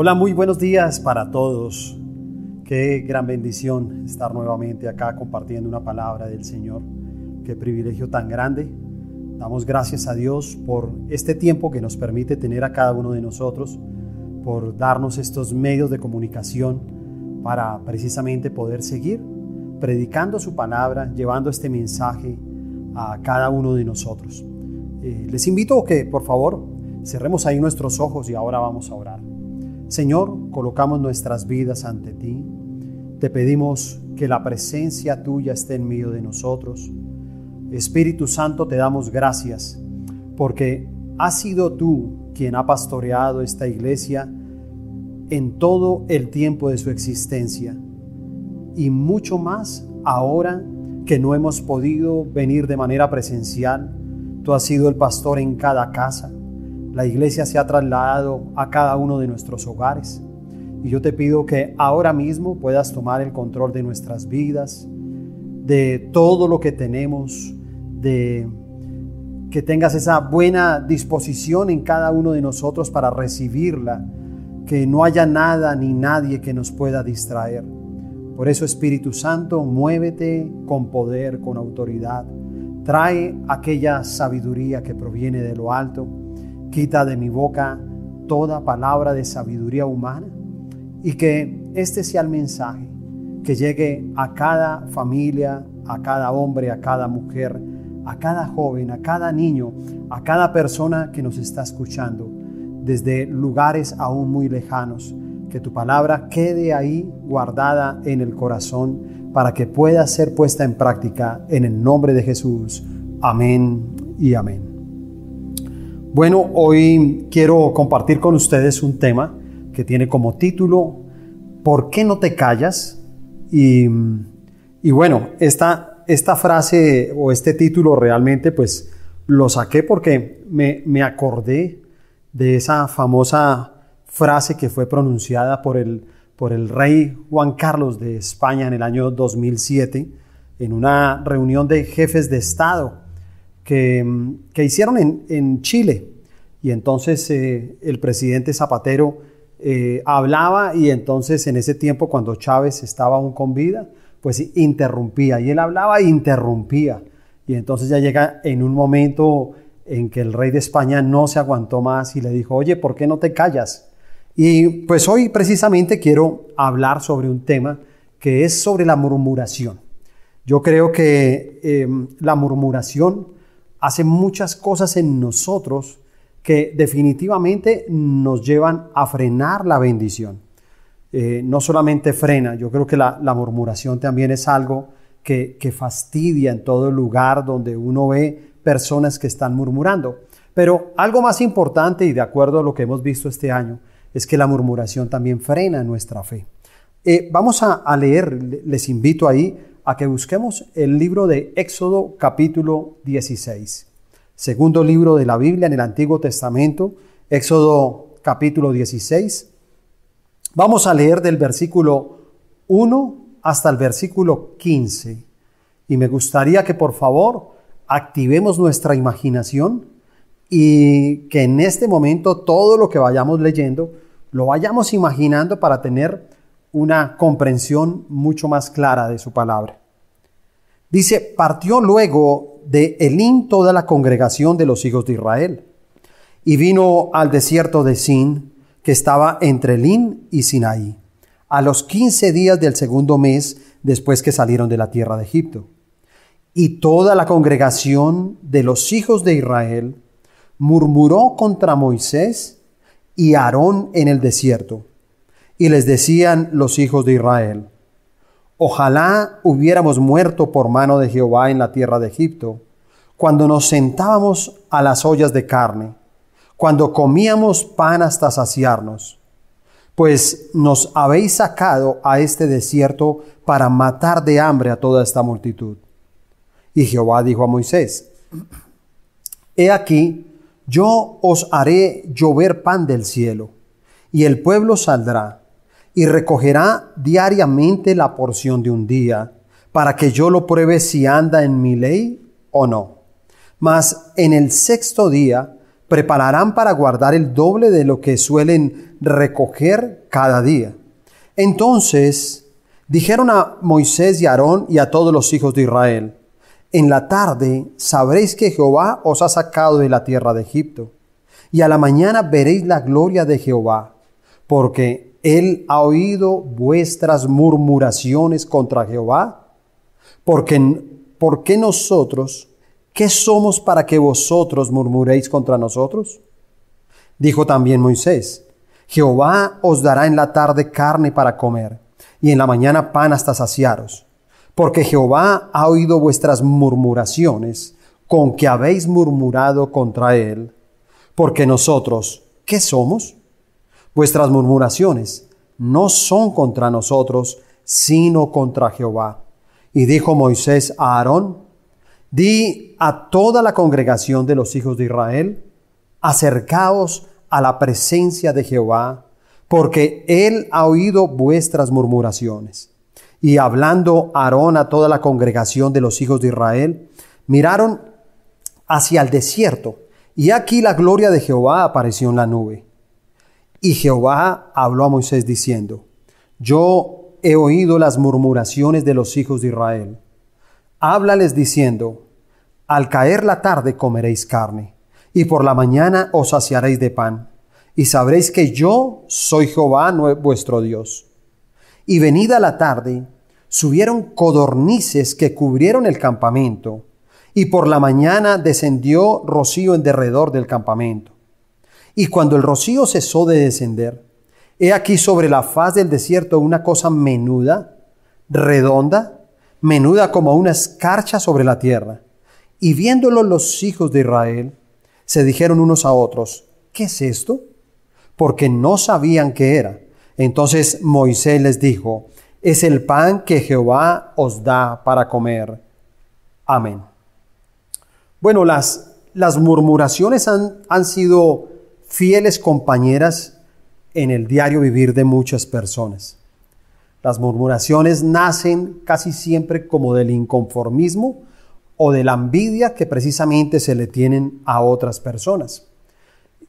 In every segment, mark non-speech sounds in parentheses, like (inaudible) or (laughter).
Hola, muy buenos días para todos. Qué gran bendición estar nuevamente acá compartiendo una palabra del Señor. Qué privilegio tan grande. Damos gracias a Dios por este tiempo que nos permite tener a cada uno de nosotros, por darnos estos medios de comunicación para precisamente poder seguir predicando su palabra, llevando este mensaje a cada uno de nosotros. Eh, les invito que por favor cerremos ahí nuestros ojos y ahora vamos a orar. Señor, colocamos nuestras vidas ante ti. Te pedimos que la presencia tuya esté en medio de nosotros. Espíritu Santo, te damos gracias porque has sido tú quien ha pastoreado esta iglesia en todo el tiempo de su existencia y mucho más ahora que no hemos podido venir de manera presencial. Tú has sido el pastor en cada casa la iglesia se ha trasladado a cada uno de nuestros hogares. Y yo te pido que ahora mismo puedas tomar el control de nuestras vidas, de todo lo que tenemos, de que tengas esa buena disposición en cada uno de nosotros para recibirla, que no haya nada ni nadie que nos pueda distraer. Por eso Espíritu Santo, muévete con poder, con autoridad. Trae aquella sabiduría que proviene de lo alto Quita de mi boca toda palabra de sabiduría humana y que este sea el mensaje que llegue a cada familia, a cada hombre, a cada mujer, a cada joven, a cada niño, a cada persona que nos está escuchando desde lugares aún muy lejanos. Que tu palabra quede ahí guardada en el corazón para que pueda ser puesta en práctica en el nombre de Jesús. Amén y amén. Bueno, hoy quiero compartir con ustedes un tema que tiene como título ¿Por qué no te callas? Y, bueno, esta, esta frase o este título realmente pues lo saqué porque me, me acordé de esa famosa frase que fue pronunciada por el, por el rey Juan Carlos de España en el año 2007 en una reunión de jefes de Estado que, hicieron en, Chile. Y entonces eh, el presidente Zapatero eh, hablaba y entonces en ese tiempo cuando Chávez estaba aún con vida, pues interrumpía. Y él hablaba e interrumpía. Y entonces ya llega en un momento en que el rey de España no se aguantó más y le dijo, oye, ¿por qué no te callas? Y pues hoy precisamente quiero hablar sobre un tema que es sobre la murmuración. Yo creo que em, la murmuración hace muchas cosas en nosotros que definitivamente nos llevan a frenar la bendición. Eh, no solamente frena, yo creo que la, murmuración también es algo que, fastidia en todo lugar donde uno ve personas que están murmurando. Pero algo más importante y de acuerdo a lo que hemos visto este año, es que la murmuración también frena nuestra fe. Eh, vamos a, a leer, les invito ahí a que busquemos el libro de Éxodo capítulo 16. Segundo libro de la Biblia en el Antiguo Testamento, Éxodo capítulo 16. Vamos a leer del versículo 1 hasta el versículo 15. Y me gustaría que por favor activemos nuestra imaginación y que en este momento todo lo que vayamos leyendo lo vayamos imaginando para tener una comprensión mucho más clara de su palabra. Dice, partió luego de Elín toda la congregación de los hijos de Israel y vino al desierto de Sin, que estaba entre Elín y Sinaí, a los quince días del segundo mes después que salieron de la tierra de Egipto. Y toda la congregación de los hijos de Israel murmuró contra Moisés y Aarón en el desierto y les decían los hijos de Israel, ojalá hubiéramos muerto por mano de Jehová en la tierra de Egipto, cuando nos sentábamos a las ollas de carne, cuando comíamos pan hasta saciarnos, pues nos habéis sacado a este desierto para matar de hambre a toda esta multitud. Y Jehová dijo a Moisés, He aquí, yo os haré llover pan del cielo, y el pueblo saldrá y recogerá diariamente la porción de un día, para que yo lo pruebe si anda en mi ley o no. Mas en el sexto día prepararán para guardar el doble de lo que suelen recoger cada día. Entonces dijeron a Moisés y Aarón y a todos los hijos de Israel, en la tarde sabréis que Jehová os ha sacado de la tierra de Egipto, y a la mañana veréis la gloria de Jehová, porque él ha oído vuestras murmuraciones contra Jehová. Porque, ¿Por qué nosotros, qué somos para que vosotros murmuréis contra nosotros? Dijo también Moisés, Jehová os dará en la tarde carne para comer, y en la mañana pan hasta saciaros porque Jehová ha oído vuestras murmuraciones con que habéis murmurado contra él. Porque nosotros, ¿qué somos? Vuestras murmuraciones no son contra nosotros, sino contra Jehová. Y dijo Moisés a Aarón, di a toda la congregación de los hijos de Israel, acercaos a la presencia de Jehová, porque él ha oído vuestras murmuraciones. Y hablando Aarón a toda la congregación de los hijos de Israel, miraron hacia el desierto, y aquí la gloria de Jehová apareció en la nube. Y Jehová habló a Moisés diciendo, Yo he oído las murmuraciones de los hijos de Israel. Háblales diciendo, Al caer la tarde comeréis carne, y por la mañana os saciaréis de pan, y sabréis que yo soy Jehová vuestro Dios y venida la tarde, subieron codornices que cubrieron el campamento, y por la mañana descendió rocío en derredor del campamento. Y cuando el rocío cesó de descender, he aquí sobre la faz del desierto una cosa menuda, redonda, menuda como una escarcha sobre la tierra. Y viéndolo los hijos de Israel, se dijeron unos a otros, ¿qué es esto? Porque no sabían qué era. Entonces Moisés les dijo, es el pan que Jehová os da para comer. Amén. Bueno, las, las murmuraciones han, han sido fieles compañeras en el diario vivir de muchas personas. Las murmuraciones nacen casi siempre como del inconformismo o de la envidia que precisamente se le tienen a otras personas.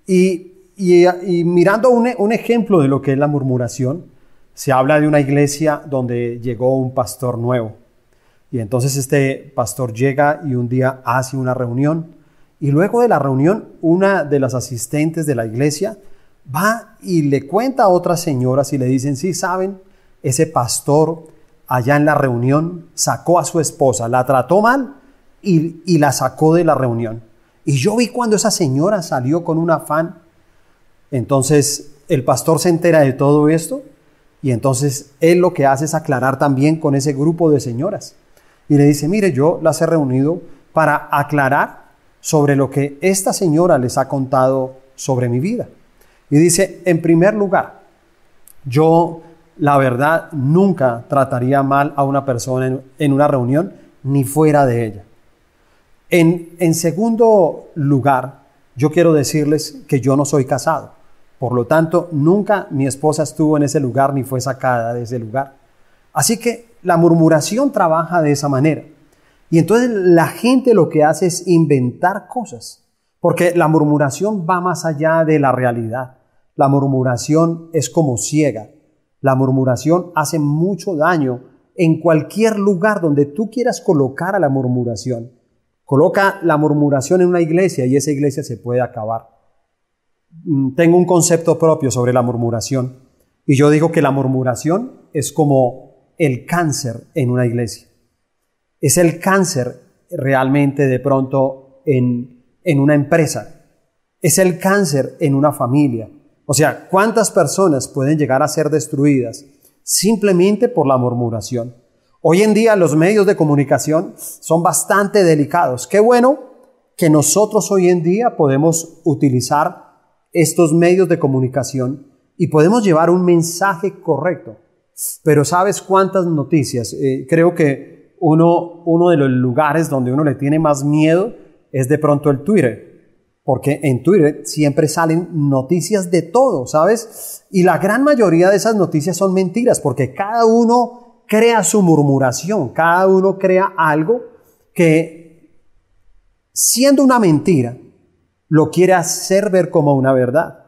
Y mirando un, un, ejemplo de lo que es la murmuración, se habla de una iglesia donde llegó un pastor nuevo. Y entonces este pastor llega y un día hace una reunión. Y luego de la reunión, una de las asistentes de la iglesia va y le cuenta a otras señoras y le dicen, sí, saben, ese pastor allá en la reunión sacó a su esposa, la trató mal y, la sacó de la reunión. Y yo vi cuando esa señora salió con un afán entonces el pastor se entera de todo esto y entonces él lo que hace es aclarar también con ese grupo de señoras. Y le dice, mire, yo las he reunido para aclarar sobre lo que esta señora les ha contado sobre mi vida. Y dice, en primer lugar, yo la verdad nunca trataría mal a una persona en, una reunión ni fuera de ella. En, en segundo lugar, yo quiero decirles que yo no soy casado. Por lo tanto, nunca mi esposa estuvo en ese lugar ni fue sacada de ese lugar. Así que la murmuración trabaja de esa manera. Y entonces la gente lo que hace es inventar cosas, porque la murmuración va más allá de la realidad. La murmuración es como ciega. La murmuración hace mucho daño en cualquier lugar donde tú quieras colocar a la murmuración. Coloca la murmuración en una iglesia y esa iglesia se puede acabar. Mm, tengo un concepto propio sobre la murmuración y yo digo que la murmuración es como el cáncer en una iglesia. Es el cáncer realmente de pronto en, en una empresa. Es el cáncer en una familia. O sea, ¿cuántas personas pueden llegar a ser destruidas simplemente por la murmuración? Hoy en día los medios de comunicación son bastante delicados. Qué bueno que nosotros hoy en día podemos utilizar estos medios de comunicación y podemos llevar un mensaje correcto. Pero ¿sabes cuántas noticias? Eh, creo que uno, uno de los lugares donde uno le tiene más miedo es de pronto el Twitter. Porque en Twitter siempre salen noticias de todo, ¿sabes? Y la gran mayoría de esas noticias son mentiras, porque cada uno crea su murmuración, cada uno crea algo que, siendo una mentira, lo quiere hacer ver como una verdad.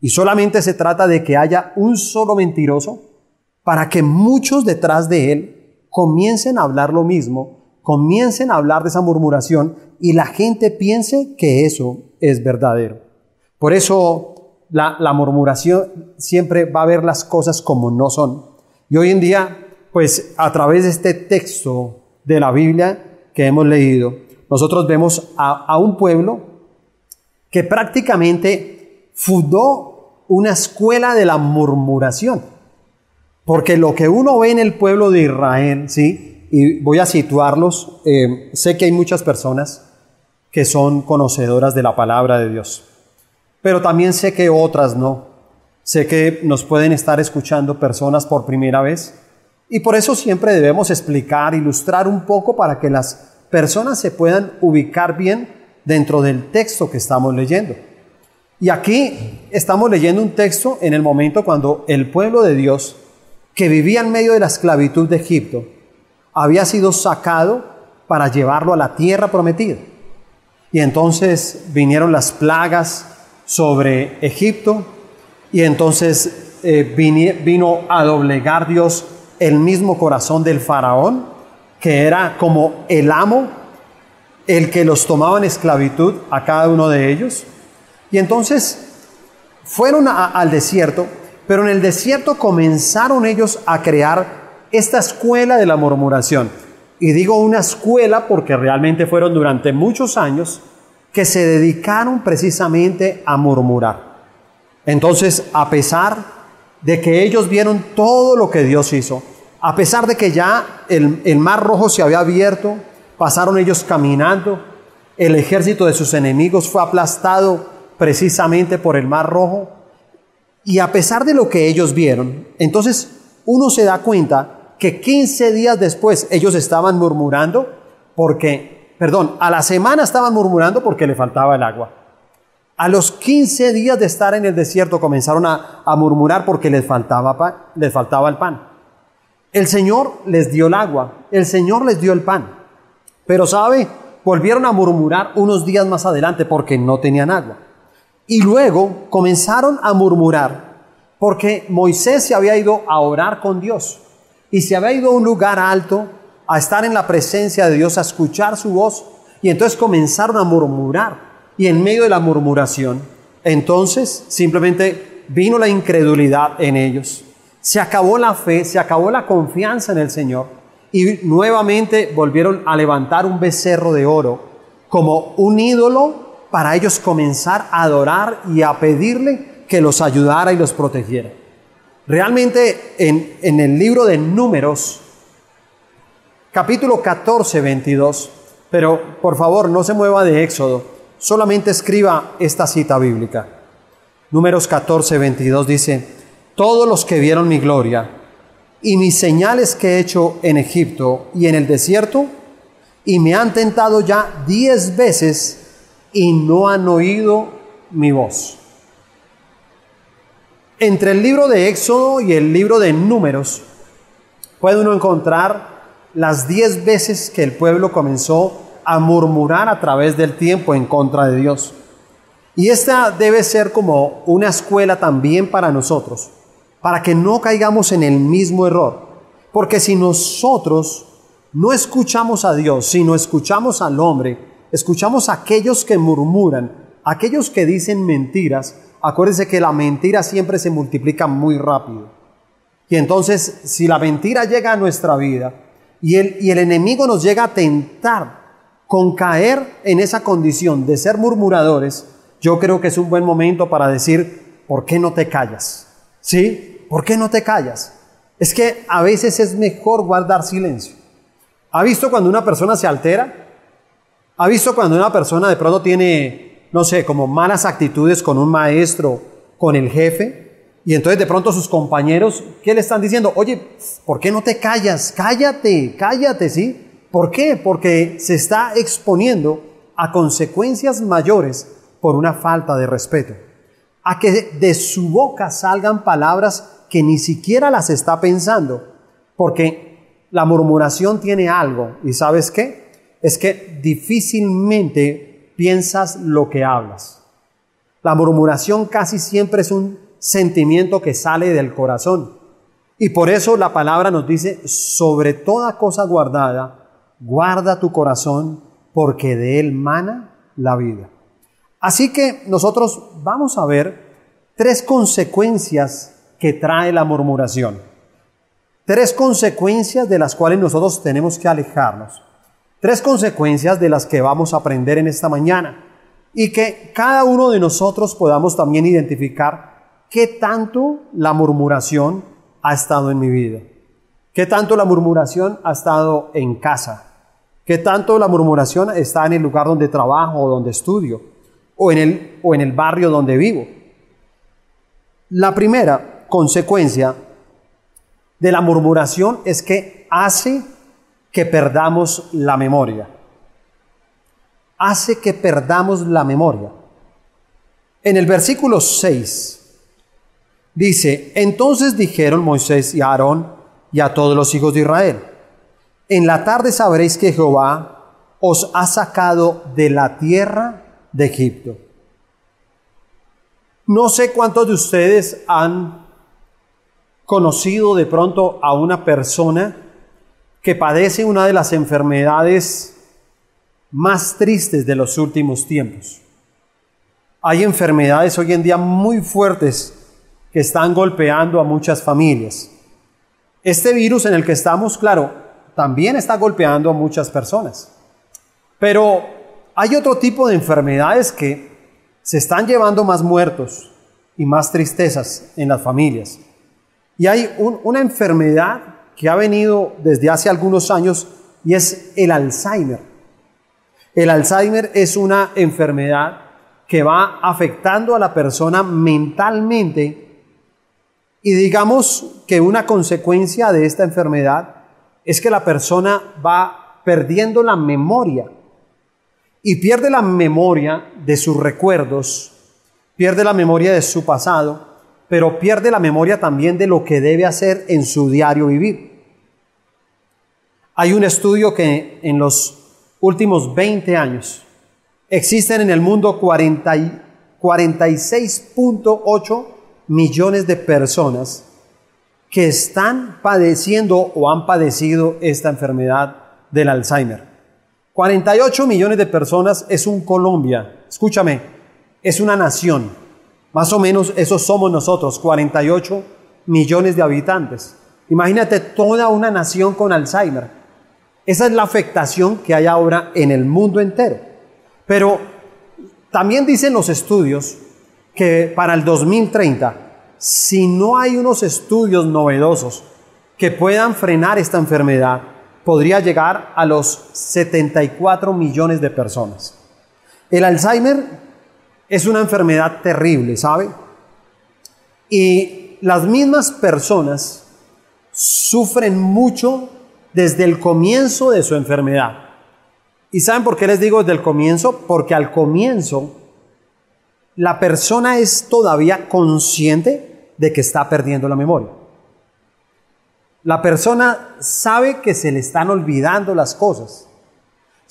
Y solamente se trata de que haya un solo mentiroso para que muchos detrás de él comiencen a hablar lo mismo, comiencen a hablar de esa murmuración y la gente piense que eso es verdadero. Por eso la, murmuración siempre va a ver las cosas como no son. Y hoy en día, pues a través de este texto de la Biblia que hemos leído, nosotros vemos a, a un pueblo que prácticamente fundó una escuela de la murmuración. Porque lo que uno ve en el pueblo de Israel, ¿sí? Y voy a situarlos, eh, sé que hay muchas personas que son conocedoras de la palabra de Dios, pero también sé que otras no. Sé que nos pueden estar escuchando personas por primera vez y por eso siempre debemos explicar, ilustrar un poco para que las personas se puedan ubicar bien dentro del texto que estamos leyendo. Y aquí estamos leyendo un texto en el momento cuando el pueblo de Dios que vivía en medio de la esclavitud de Egipto, había sido sacado para llevarlo a la tierra prometida. Y entonces vinieron las plagas sobre Egipto y entonces eh, vino a doblegar Dios el mismo corazón del faraón, que era como el amo, el que los tomaba en esclavitud a cada uno de ellos. Y entonces fueron al desierto pero en el desierto comenzaron ellos a crear esta escuela de la murmuración. Y digo una escuela porque realmente fueron durante muchos años que se dedicaron precisamente a murmurar. Entonces, a pesar de que ellos vieron todo lo que Dios hizo, a pesar de que ya el, el mar rojo se había abierto, pasaron ellos caminando, el ejército de sus enemigos fue aplastado precisamente por el mar rojo, y a pesar de lo que ellos vieron, entonces uno se da cuenta que 15 días después ellos estaban murmurando porque, perdón, a la semana estaban murmurando porque le faltaba el agua. A los 15 días de estar en el desierto comenzaron a, murmurar porque les faltaba, les faltaba el pan. El Señor les dio el agua, el Señor les dio el pan. Pero sabe, volvieron a murmurar unos días más adelante porque no tenían agua. Y luego comenzaron a murmurar porque Moisés se había ido a orar con Dios y se había ido a un lugar alto a estar en la presencia de Dios, a escuchar su voz. Y entonces comenzaron a murmurar. Y en medio de la murmuración, entonces simplemente vino la incredulidad en ellos. Se acabó la fe, se acabó la confianza en el Señor. Y nuevamente volvieron a levantar un becerro de oro como un ídolo para ellos comenzar a adorar y a pedirle que los ayudara y los protegiera. Realmente en, en el libro de números, capítulo 14, 22, pero por favor no se mueva de Éxodo, solamente escriba esta cita bíblica. Números 14, 22 dice, todos los que vieron mi gloria y mis señales que he hecho en Egipto y en el desierto, y me han tentado ya diez veces y no han oído mi voz. Entre el libro de Éxodo y el libro de Números puede uno encontrar las diez veces que el pueblo comenzó a murmurar a través del tiempo en contra de Dios. Y esta debe ser como una escuela también para nosotros, para que no caigamos en el mismo error. Porque si nosotros no escuchamos a Dios, si no escuchamos al hombre, escuchamos a aquellos que murmuran, aquellos que dicen mentiras, acuérdense que la mentira siempre se multiplica muy rápido. Y entonces, si la mentira llega a nuestra vida y el, y el enemigo nos llega a tentar con caer en esa condición de ser murmuradores, yo creo que es un buen momento para decir, ¿por qué no te callas? ¿Sí? ¿Por qué no te callas? Es que a veces es mejor guardar silencio. ¿Ha visto cuando una persona se altera? ¿Ha visto cuando una persona de pronto tiene, no sé, como malas actitudes con un maestro, con el jefe? Y entonces de pronto sus compañeros, ¿qué le están diciendo? Oye, ¿por qué no te callas? Cállate, cállate, ¿sí? ¿Por qué? Porque se está exponiendo a consecuencias mayores por una falta de respeto. A que de su boca salgan palabras que ni siquiera las está pensando. Porque la murmuración tiene algo. ¿Y sabes qué? Es que difícilmente piensas lo que hablas. La murmuración casi siempre es un sentimiento que sale del corazón. Y por eso la palabra nos dice, sobre toda cosa guardada, guarda tu corazón, porque de él mana la vida. Así que nosotros vamos a ver tres consecuencias que trae la murmuración. Tres consecuencias de las cuales nosotros tenemos que alejarnos. Tres consecuencias de las que vamos a aprender en esta mañana. Y que cada uno de nosotros podamos también identificar qué tanto la murmuración ha estado en mi vida, qué tanto la murmuración ha estado en casa, qué tanto la murmuración está en el lugar donde trabajo o donde estudio o en el, o en el barrio donde vivo. La primera consecuencia de la murmuración es que hace que perdamos la memoria. Hace que perdamos la memoria. En el versículo 6 dice, entonces dijeron Moisés y Aarón y a todos los hijos de Israel, en la tarde sabréis que Jehová os ha sacado de la tierra de Egipto. No sé cuántos de ustedes han conocido de pronto a una persona que padece una de las enfermedades más tristes de los últimos tiempos. Hay enfermedades hoy en día muy fuertes que están golpeando a muchas familias. Este virus en el que estamos, claro, también está golpeando a muchas personas. Pero hay otro tipo de enfermedades que se están llevando más muertos y más tristezas en las familias. Y hay una enfermedad que ha venido desde hace algunos años y es el Alzheimer. El Alzheimer es una enfermedad que va afectando a la persona mentalmente y digamos que una consecuencia de esta enfermedad es que la persona va perdiendo la memoria y pierde la memoria de sus recuerdos, pierde la memoria de su pasado pero pierde la memoria también de lo que debe hacer en su diario vivir. Hay un estudio que en los últimos 20 años existen en el mundo 46.8 millones de personas que están padeciendo o han padecido esta enfermedad del Alzheimer. 48 millones de personas es un Colombia, escúchame, es una nación. Más o menos esos somos nosotros, 48 millones de habitantes. Imagínate toda una nación con Alzheimer. Esa es la afectación que hay ahora en el mundo entero. Pero también dicen los estudios que para el 2030, si no hay unos estudios novedosos que puedan frenar esta enfermedad, podría llegar a los 74 millones de personas. El Alzheimer es una enfermedad terrible, ¿sabe? Y las mismas personas sufren mucho desde el comienzo de su enfermedad. ¿Y saben por qué les digo desde el comienzo? Porque al comienzo la persona es todavía consciente de que está perdiendo la memoria. La persona sabe que se le están olvidando las cosas,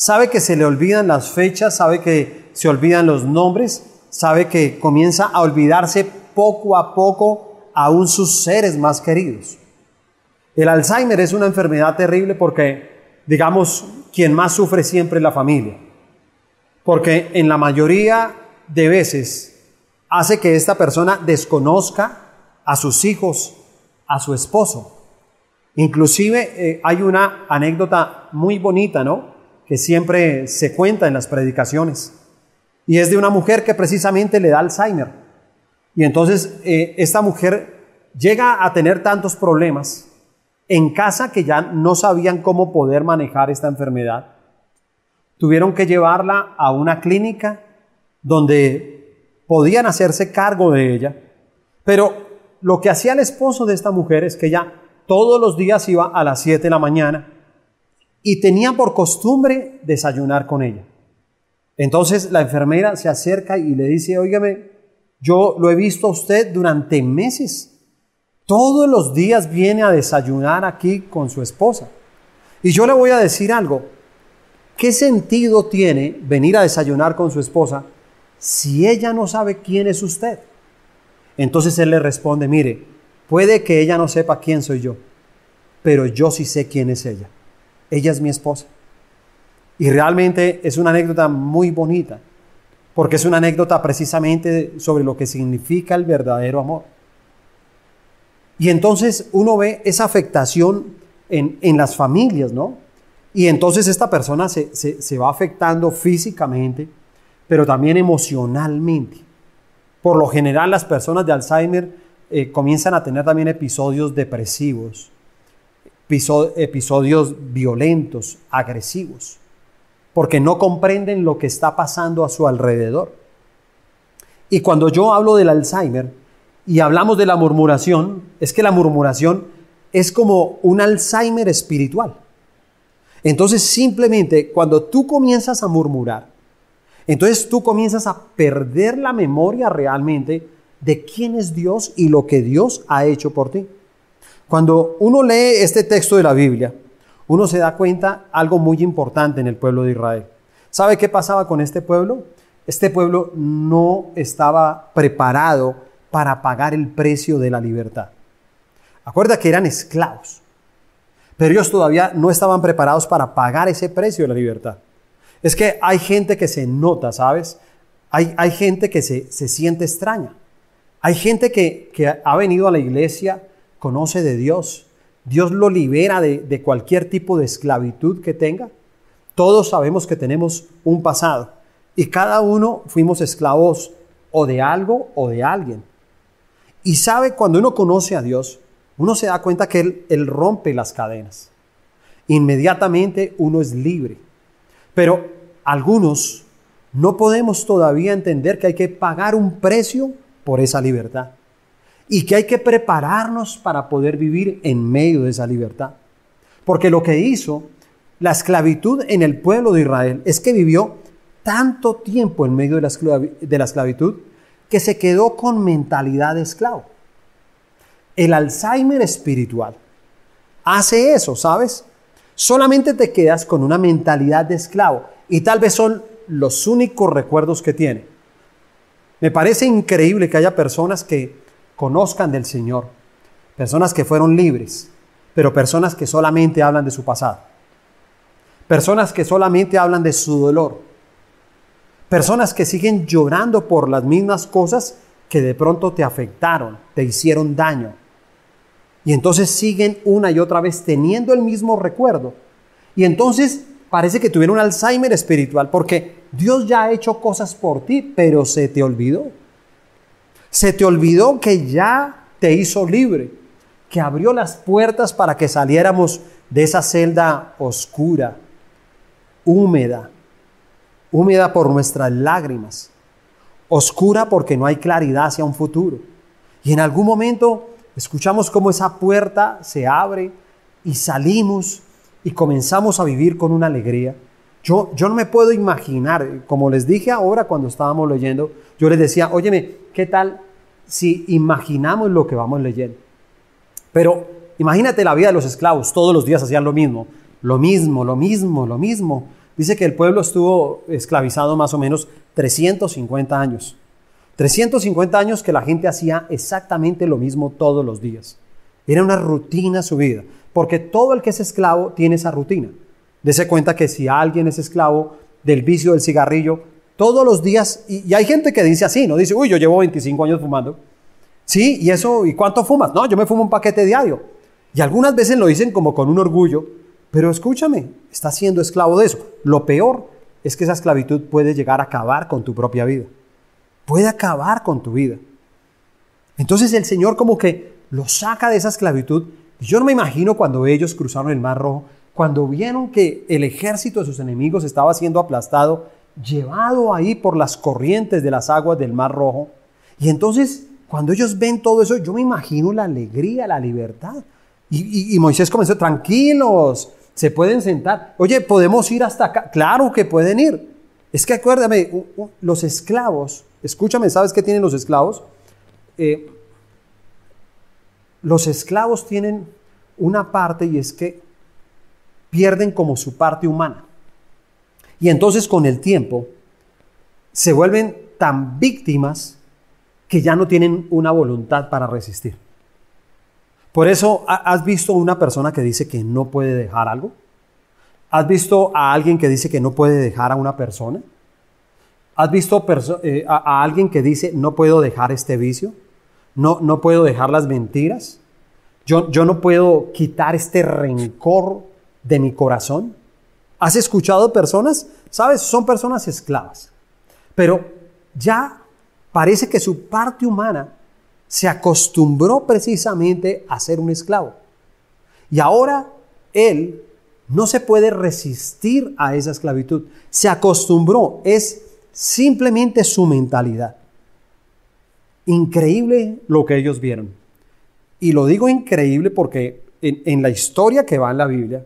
sabe que se le olvidan las fechas, sabe que se olvidan los nombres, sabe que comienza a olvidarse poco a poco aún sus seres más queridos. El Alzheimer es una enfermedad terrible porque, digamos, quien más sufre siempre es la familia. Porque en la mayoría de veces hace que esta persona desconozca a sus hijos, a su esposo. Inclusive eh, hay una anécdota muy bonita, ¿no? Que siempre se cuenta en las predicaciones. Y es de una mujer que precisamente le da Alzheimer. Y entonces eh, esta mujer llega a tener tantos problemas en casa que ya no sabían cómo poder manejar esta enfermedad. Tuvieron que llevarla a una clínica donde podían hacerse cargo de ella. Pero lo que hacía el esposo de esta mujer es que ella todos los días iba a las 7 de la mañana y tenía por costumbre desayunar con ella. Entonces la enfermera se acerca y le dice, óigame, yo lo he visto a usted durante meses. Todos los días viene a desayunar aquí con su esposa. Y yo le voy a decir algo. ¿Qué sentido tiene venir a desayunar con su esposa si ella no sabe quién es usted? Entonces él le responde, mire, puede que ella no sepa quién soy yo, pero yo sí sé quién es ella. Ella es mi esposa. Y realmente es una anécdota muy bonita, porque es una anécdota precisamente sobre lo que significa el verdadero amor. Y entonces uno ve esa afectación en, las familias, ¿no? Y entonces esta persona se, se va afectando físicamente, pero también emocionalmente. Por lo general las personas de Alzheimer eh, comienzan a tener también episodios depresivos, episodios violentos, agresivos, porque no comprenden lo que está pasando a su alrededor. Y cuando yo hablo del Alzheimer y hablamos de la murmuración, es que la murmuración es como un Alzheimer espiritual. Entonces simplemente cuando tú comienzas a murmurar, entonces tú comienzas a perder la memoria realmente de quién es Dios y lo que Dios ha hecho por ti. Cuando uno lee este texto de la Biblia, uno se da cuenta algo muy importante en el pueblo de Israel. ¿Sabe qué pasaba con este pueblo? Este pueblo no estaba preparado para pagar el precio de la libertad. Acuerda que eran esclavos, pero ellos todavía no estaban preparados para pagar ese precio de la libertad. Es que hay gente que se nota, ¿sabes? Hay, hay gente que se, se, siente extraña. Hay gente que, que, ha venido a la iglesia, conoce de Dios. Dios lo libera de, cualquier tipo de esclavitud que tenga. Todos sabemos que tenemos un pasado y cada uno fuimos esclavos o de algo o de alguien. Y sabe, cuando uno conoce a Dios, uno se da cuenta que él rompe las cadenas. Inmediatamente uno es libre. Pero algunos no podemos todavía entender que hay que pagar un precio por esa libertad y que hay que prepararnos para poder vivir en medio de esa libertad. Porque lo que hizo la esclavitud en el pueblo de Israel es que vivió tanto tiempo en medio de la, esclavitud que se quedó con mentalidad de esclavo. El Alzheimer espiritual hace eso, ¿sabes? solamente te quedas con una mentalidad de esclavo y tal vez son los únicos recuerdos que tiene. Me parece increíble que haya personas que conozcan del Señor, personas que fueron libres, pero personas que solamente hablan de su pasado, personas que solamente hablan de su dolor, personas que siguen llorando por las mismas cosas que de pronto te afectaron, te hicieron daño. Y entonces siguen una y otra vez teniendo el mismo recuerdo. Y entonces parece que tuvieron un Alzheimer espiritual porque Dios ya ha hecho cosas por ti, pero se te olvidó. Se te olvidó que ya te hizo libre, que abrió las puertas para que saliéramos de esa celda oscura, húmeda, húmeda por nuestras lágrimas, oscura porque no hay claridad hacia un futuro. Y en algún momento Escuchamos cómo esa puerta se abre y salimos y comenzamos a vivir con una alegría. Yo, yo no me puedo imaginar, como les dije ahora cuando estábamos leyendo, yo les decía, óyeme, ¿qué tal si imaginamos lo que vamos leyendo? Pero imagínate la vida de los esclavos, todos los días hacían lo mismo, lo mismo, lo mismo, lo mismo. Dice que el pueblo estuvo esclavizado más o menos 350 años. 350 años que la gente hacía exactamente lo mismo todos los días. Era una rutina su vida, porque todo el que es esclavo tiene esa rutina. Dese cuenta que si alguien es esclavo del vicio del cigarrillo, todos los días, y, hay gente que dice así, ¿no? Dice, uy, yo llevo 25 años fumando. Sí, y eso, ¿y cuánto fumas? No, yo me fumo un paquete diario. Y algunas veces lo dicen como con un orgullo, pero escúchame, estás siendo esclavo de eso. Lo peor es que esa esclavitud puede llegar a acabar con tu propia vida puede acabar con tu vida. Entonces el Señor como que los saca de esa esclavitud. Yo no me imagino cuando ellos cruzaron el Mar Rojo, cuando vieron que el ejército de sus enemigos estaba siendo aplastado, llevado ahí por las corrientes de las aguas del Mar Rojo. Y entonces, cuando ellos ven todo eso, yo me imagino la alegría, la libertad. Y, Moisés comenzó, tranquilos, se pueden sentar. Oye, ¿podemos ir hasta acá? Claro que pueden ir. Es que acuérdame, los esclavos Escúchame, ¿sabes qué tienen los esclavos? Eh, los esclavos tienen una parte y es que pierden como su parte humana. Y entonces con el tiempo se vuelven tan víctimas que ya no tienen una voluntad para resistir. Por eso, ¿has visto una persona que dice que no puede dejar algo? ¿Has visto a alguien que dice que no puede dejar a una persona? ¿Has visto eh, a, alguien que dice no puedo dejar este vicio? No, no puedo dejar las mentiras. Yo, yo no puedo quitar este rencor de mi corazón. ¿Has escuchado personas? Sabes, son personas esclavas. Pero ya parece que su parte humana se acostumbró precisamente a ser un esclavo. Y ahora él no se puede resistir a esa esclavitud. Se acostumbró, es simplemente su mentalidad. Increíble lo que ellos vieron. Y lo digo increíble porque en, la historia que va en la Biblia,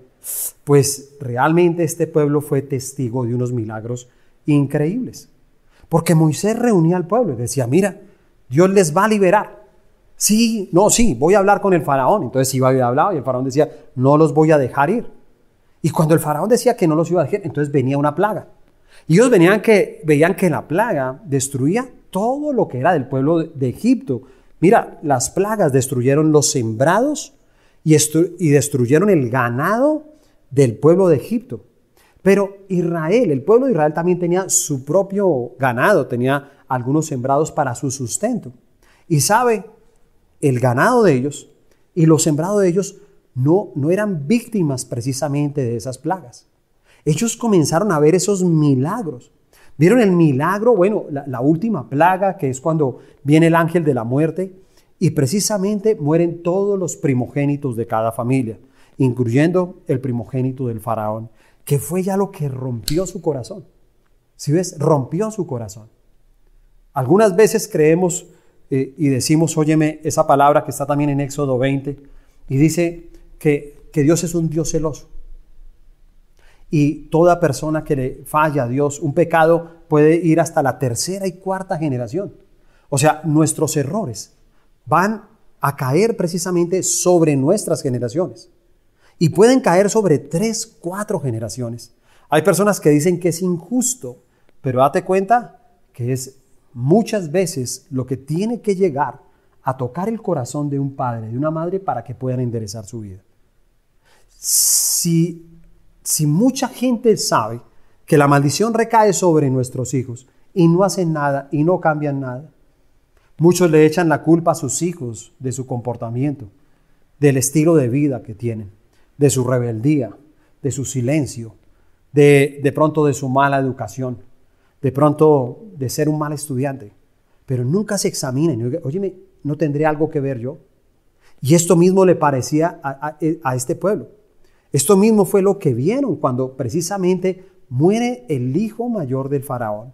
pues realmente este pueblo fue testigo de unos milagros increíbles. Porque Moisés reunía al pueblo y decía, mira, Dios les va a liberar. Sí, no, sí, voy a hablar con el faraón. Entonces iba a hablar y el faraón decía, no los voy a dejar ir. Y cuando el faraón decía que no los iba a dejar, entonces venía una plaga. Y ellos venían que, veían que la plaga destruía todo lo que era del pueblo de Egipto. Mira, las plagas destruyeron los sembrados y, y destruyeron el ganado del pueblo de Egipto. Pero Israel, el pueblo de Israel también tenía su propio ganado, tenía algunos sembrados para su sustento. Y sabe, el ganado de ellos y los sembrados de ellos no, no eran víctimas precisamente de esas plagas. Ellos comenzaron a ver esos milagros. Vieron el milagro, bueno, la, la última plaga, que es cuando viene el ángel de la muerte, y precisamente mueren todos los primogénitos de cada familia, incluyendo el primogénito del faraón, que fue ya lo que rompió su corazón. Si ves, rompió su corazón. Algunas veces creemos eh, y decimos, óyeme, esa palabra que está también en Éxodo 20, y dice que, que Dios es un Dios celoso. Y toda persona que le falla a Dios, un pecado puede ir hasta la tercera y cuarta generación. O sea, nuestros errores van a caer precisamente sobre nuestras generaciones. Y pueden caer sobre tres, cuatro generaciones. Hay personas que dicen que es injusto, pero date cuenta que es muchas veces lo que tiene que llegar a tocar el corazón de un padre, de una madre, para que puedan enderezar su vida. Si, si mucha gente sabe que la maldición recae sobre nuestros hijos y no hacen nada y no cambian nada, muchos le echan la culpa a sus hijos de su comportamiento, del estilo de vida que tienen, de su rebeldía, de su silencio, de, de pronto de su mala educación de pronto de ser un mal estudiante, pero nunca se examinen. Oye, ¿no tendré algo que ver yo? Y esto mismo le parecía a, a, este pueblo. Esto mismo fue lo que vieron cuando precisamente muere el hijo mayor del faraón.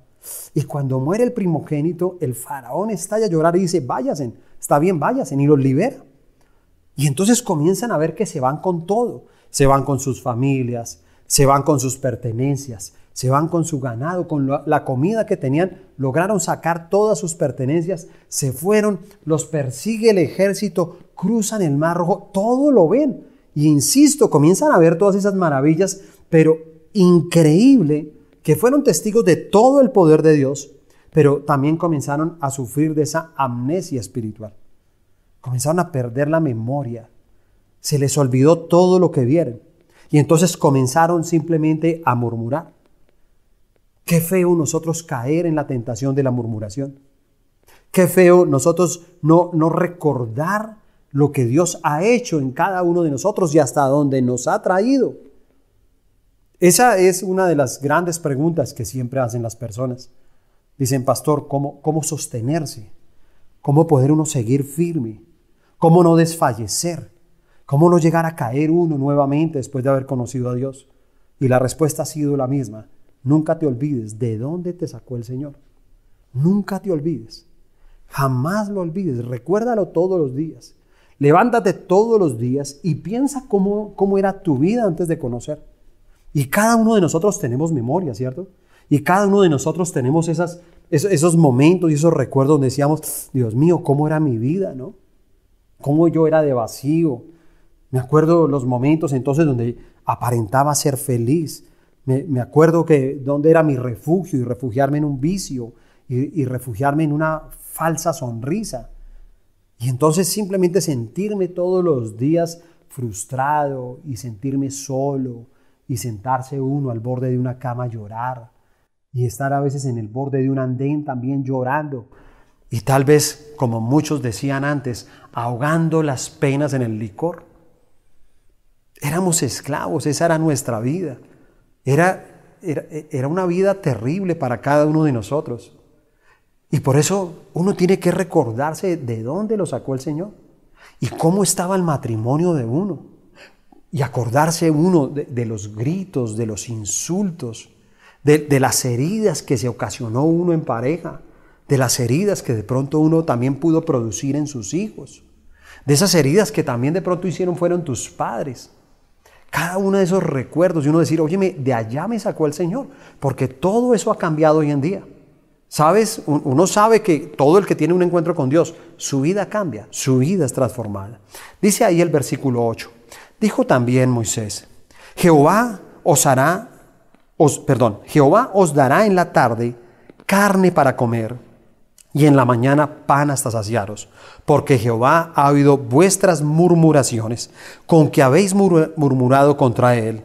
Y cuando muere el primogénito, el faraón estalla a llorar y dice, váyasen, está bien, váyasen, y los libera. Y entonces comienzan a ver que se van con todo, se van con sus familias, se van con sus pertenencias, se van con su ganado, con la comida que tenían, lograron sacar todas sus pertenencias, se fueron, los persigue el ejército, cruzan el mar rojo, todo lo ven. Y insisto, comienzan a ver todas esas maravillas, pero increíble que fueron testigos de todo el poder de Dios, pero también comenzaron a sufrir de esa amnesia espiritual. Comenzaron a perder la memoria. Se les olvidó todo lo que vieron. Y entonces comenzaron simplemente a murmurar. Qué feo nosotros caer en la tentación de la murmuración. Qué feo nosotros no, no recordar lo que Dios ha hecho en cada uno de nosotros y hasta dónde nos ha traído. Esa es una de las grandes preguntas que siempre hacen las personas. Dicen, pastor, ¿cómo, cómo sostenerse? ¿Cómo poder uno seguir firme? ¿Cómo no desfallecer? ¿Cómo no llegar a caer uno nuevamente después de haber conocido a Dios? Y la respuesta ha sido la misma. Nunca te olvides de dónde te sacó el Señor. Nunca te olvides. Jamás lo olvides. Recuérdalo todos los días. Levántate todos los días y piensa cómo, cómo era tu vida antes de conocer. Y cada uno de nosotros tenemos memoria, ¿cierto? Y cada uno de nosotros tenemos esas, esos, momentos y esos recuerdos donde decíamos, Dios mío, ¿cómo era mi vida, no? ¿Cómo yo era de vacío? Me acuerdo los momentos entonces donde aparentaba ser feliz, me, acuerdo que dónde era mi refugio y refugiarme en un vicio y, refugiarme en una falsa sonrisa. Y entonces simplemente sentirme todos los días frustrado y sentirme solo y sentarse uno al borde de una cama a llorar y estar a veces en el borde de un andén también llorando y tal vez, como muchos decían antes, ahogando las penas en el licor. Éramos esclavos, esa era nuestra vida. Era, era, era una vida terrible para cada uno de nosotros. Y por eso uno tiene que recordarse de dónde lo sacó el Señor y cómo estaba el matrimonio de uno. Y acordarse uno de, los gritos, de los insultos, de, de, las heridas que se ocasionó uno en pareja, de las heridas que de pronto uno también pudo producir en sus hijos, de esas heridas que también de pronto hicieron fueron tus padres. Cada uno de esos recuerdos y uno decir, oye, de allá me sacó el Señor, porque todo eso ha cambiado hoy en día. ¿Sabes? Uno sabe que todo el que tiene un encuentro con Dios, su vida cambia, su vida es transformada. Dice ahí el versículo 8. Dijo también Moisés, Jehová os hará, os, perdón, Jehová os dará en la tarde carne para comer y en la mañana pan hasta saciaros, porque Jehová ha oído vuestras murmuraciones con que habéis murmurado contra él,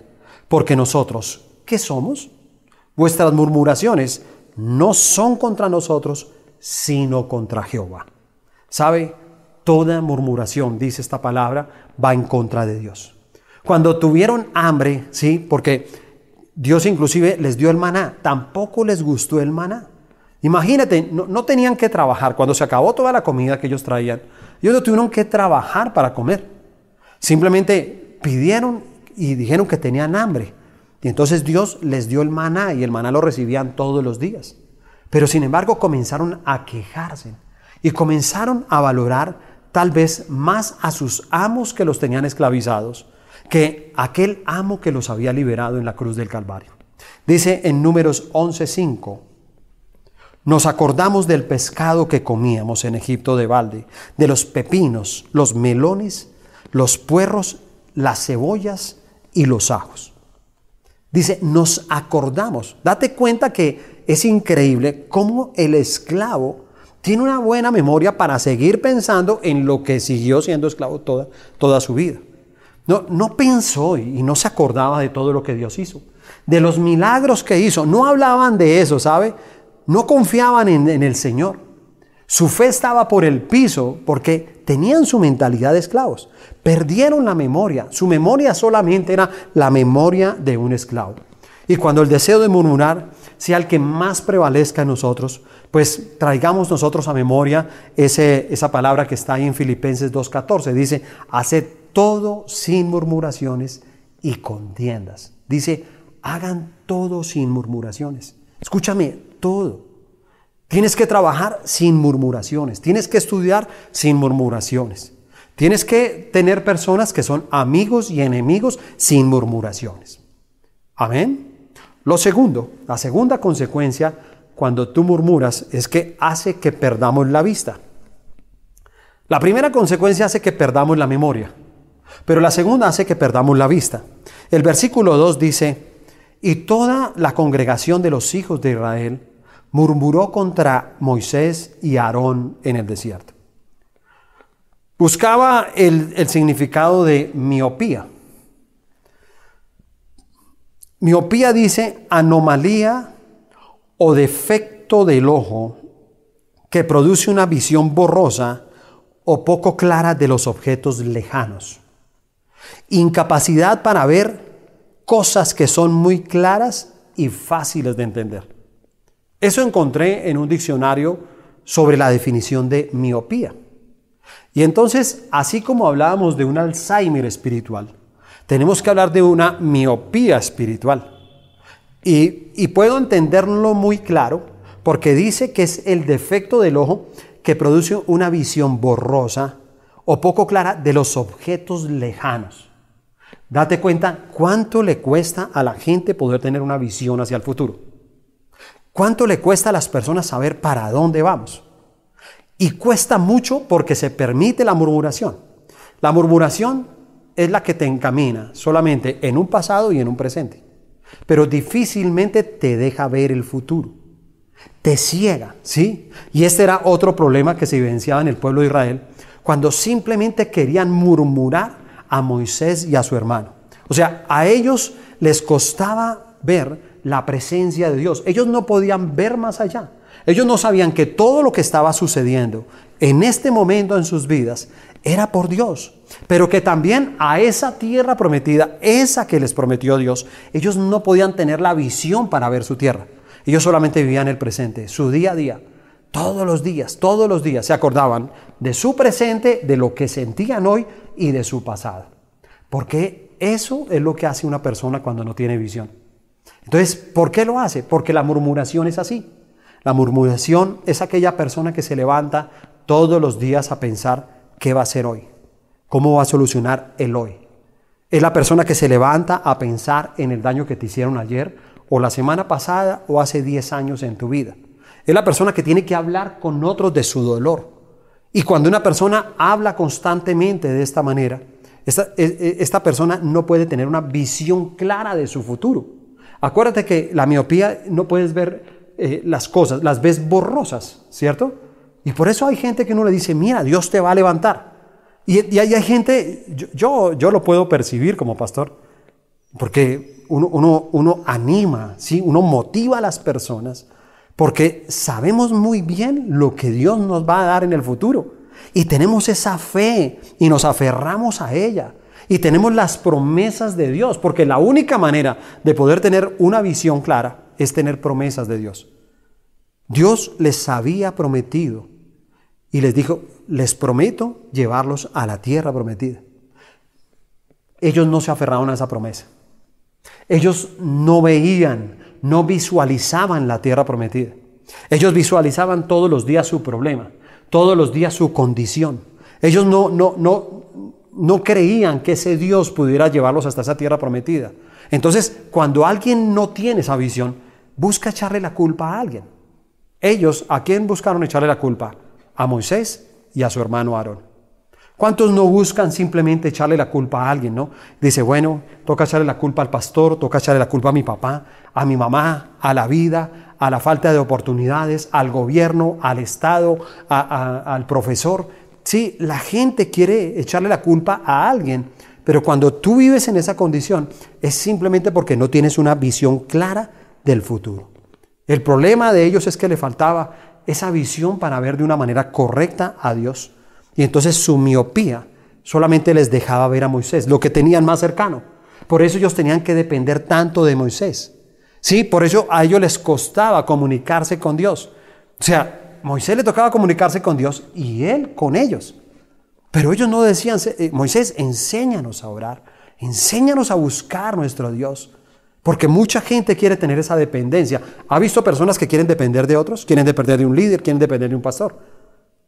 porque nosotros, ¿qué somos? Vuestras murmuraciones no son contra nosotros, sino contra Jehová. ¿Sabe? Toda murmuración, dice esta palabra, va en contra de Dios. Cuando tuvieron hambre, ¿sí? Porque Dios inclusive les dio el maná, tampoco les gustó el maná. Imagínate, no, tenían que trabajar. Cuando se acabó toda la comida que ellos traían, ellos no tuvieron que trabajar para comer. Simplemente pidieron y dijeron que tenían hambre. Y entonces Dios les dio el maná y el maná lo recibían todos los días. Pero sin embargo comenzaron a quejarse y comenzaron a valorar tal vez más a sus amos que los tenían esclavizados que aquel amo que los había liberado en la cruz del Calvario. Dice en números 11:5, nos acordamos del pescado que comíamos en Egipto de balde, de los pepinos, los melones, los puerros, las cebollas y los ajos. Dice, nos acordamos. Date cuenta que es increíble cómo el esclavo tiene una buena memoria para seguir pensando en lo que siguió siendo esclavo toda, toda su vida. No, no pensó y no se acordaba de todo lo que Dios hizo, de los milagros que hizo. No hablaban de eso, ¿sabe? No confiaban en, el Señor. Su fe estaba por el piso porque tenían su mentalidad de esclavos. Perdieron la memoria. Su memoria solamente era la memoria de un esclavo. Y cuando el deseo de murmurar sea el que más prevalezca en nosotros, pues traigamos nosotros a memoria esa palabra que está ahí en Filipenses 2.14. Dice, haced todo sin murmuraciones y contiendas. Dice, hagan todo sin murmuraciones. Escúchame, todo. Tienes que trabajar sin murmuraciones, tienes que estudiar sin murmuraciones. Tienes que tener personas que son amigos y enemigos sin murmuraciones. Amén. Lo segundo, la segunda consecuencia cuando tú murmuras es que hace que perdamos la vista. La primera consecuencia hace que perdamos la memoria, pero la segunda hace que perdamos la vista. El versículo 2 dice, y toda la congregación de los hijos de Israel murmuró contra Moisés y Aarón en el desierto. Buscaba el, significado de miopía. Miopía dice anomalía o defecto del ojo que produce una visión borrosa o poco clara de los objetos lejanos. Incapacidad para ver cosas que son muy claras y fáciles de entender. Eso encontré en un diccionario sobre la definición de miopía. Y entonces, así como hablábamos de un Alzheimer espiritual, tenemos que hablar de una miopía espiritual. Y, y puedo entenderlo muy claro porque dice que es el defecto del ojo que produce una visión borrosa o poco clara de los objetos lejanos. Date cuenta cuánto le cuesta a la gente poder tener una visión hacia el futuro. ¿Cuánto le cuesta a las personas saber para dónde vamos? Y cuesta mucho porque se permite la murmuración. La murmuración es la que te encamina solamente en un pasado y en un presente, pero difícilmente te deja ver el futuro. te ciega, ¿sí? Y este era otro problema que se evidenciaba en el pueblo de Israel, cuando simplemente querían murmurar a Moisés y a su hermano. O sea, a ellos les costaba ver la presencia de Dios. Ellos no podían ver más allá. Ellos no sabían que todo lo que estaba sucediendo en este momento en sus vidas era por Dios, pero que también a esa tierra prometida, esa que les prometió Dios, ellos no podían tener la visión para ver su tierra. Ellos solamente vivían el presente, su día a día. Todos los días, todos los días se acordaban de su presente, de lo que sentían hoy y de su pasado. Porque eso es lo que hace una persona cuando no tiene visión. Entonces, ¿por qué lo hace? Porque la murmuración es así. La murmuración es aquella persona que se levanta todos los días a pensar qué va a hacer hoy, cómo va a solucionar el hoy. Es la persona que se levanta a pensar en el daño que te hicieron ayer o la semana pasada o hace 10 años en tu vida. Es la persona que tiene que hablar con otros de su dolor. Y cuando una persona habla constantemente de esta manera, esta, e, e, esta persona no puede tener una visión clara de su futuro. Acuérdate que la miopía no puedes ver eh, las cosas, las ves borrosas, ¿cierto? Y por eso hay gente que no le dice, mira, Dios te va a levantar. Y, y hay, gente, yo, yo, lo puedo percibir como pastor, porque uno, uno, uno anima, ¿sí? uno motiva a las personas, porque sabemos muy bien lo que Dios nos va a dar en el futuro. Y tenemos esa fe y nos aferramos a ella. Y tenemos las promesas de Dios, porque la única manera de poder tener una visión clara es tener promesas de Dios. Dios les había prometido y les dijo, les prometo llevarlos a la tierra prometida. Ellos no se aferraron a esa promesa. Ellos no veían, no visualizaban la tierra prometida. Ellos visualizaban todos los días su problema, todos los días su condición. Ellos no, no, no, no creían que ese Dios pudiera llevarlos hasta esa tierra prometida. Entonces, cuando alguien no tiene esa visión, busca echarle la culpa a alguien. Ellos, ¿a quién buscaron echarle la culpa? A Moisés y a su hermano Aarón. ¿Cuántos no buscan simplemente echarle la culpa a alguien, no? Dice, bueno, toca echarle la culpa al pastor, toca echarle la culpa a mi papá, a mi mamá, a la vida, a la falta de oportunidades, al gobierno, al Estado, al profesor. Sí, la gente quiere echarle la culpa a alguien, pero cuando tú vives en esa condición es simplemente porque no tienes una visión clara del futuro. El problema de ellos es que le faltaba esa visión para ver de una manera correcta a Dios. Y entonces su miopía solamente les dejaba ver a Moisés, lo que tenían más cercano. Por eso ellos tenían que depender tanto de Moisés. Sí, por eso a ellos les costaba comunicarse con Dios. O sea, Moisés le tocaba comunicarse con Dios y él con ellos. Pero ellos no decían, eh, Moisés, enséñanos a orar, enséñanos a buscar nuestro Dios. Porque mucha gente quiere tener esa dependencia. ¿Ha visto personas que quieren depender de otros? Quieren depender de un líder, quieren depender de un pastor.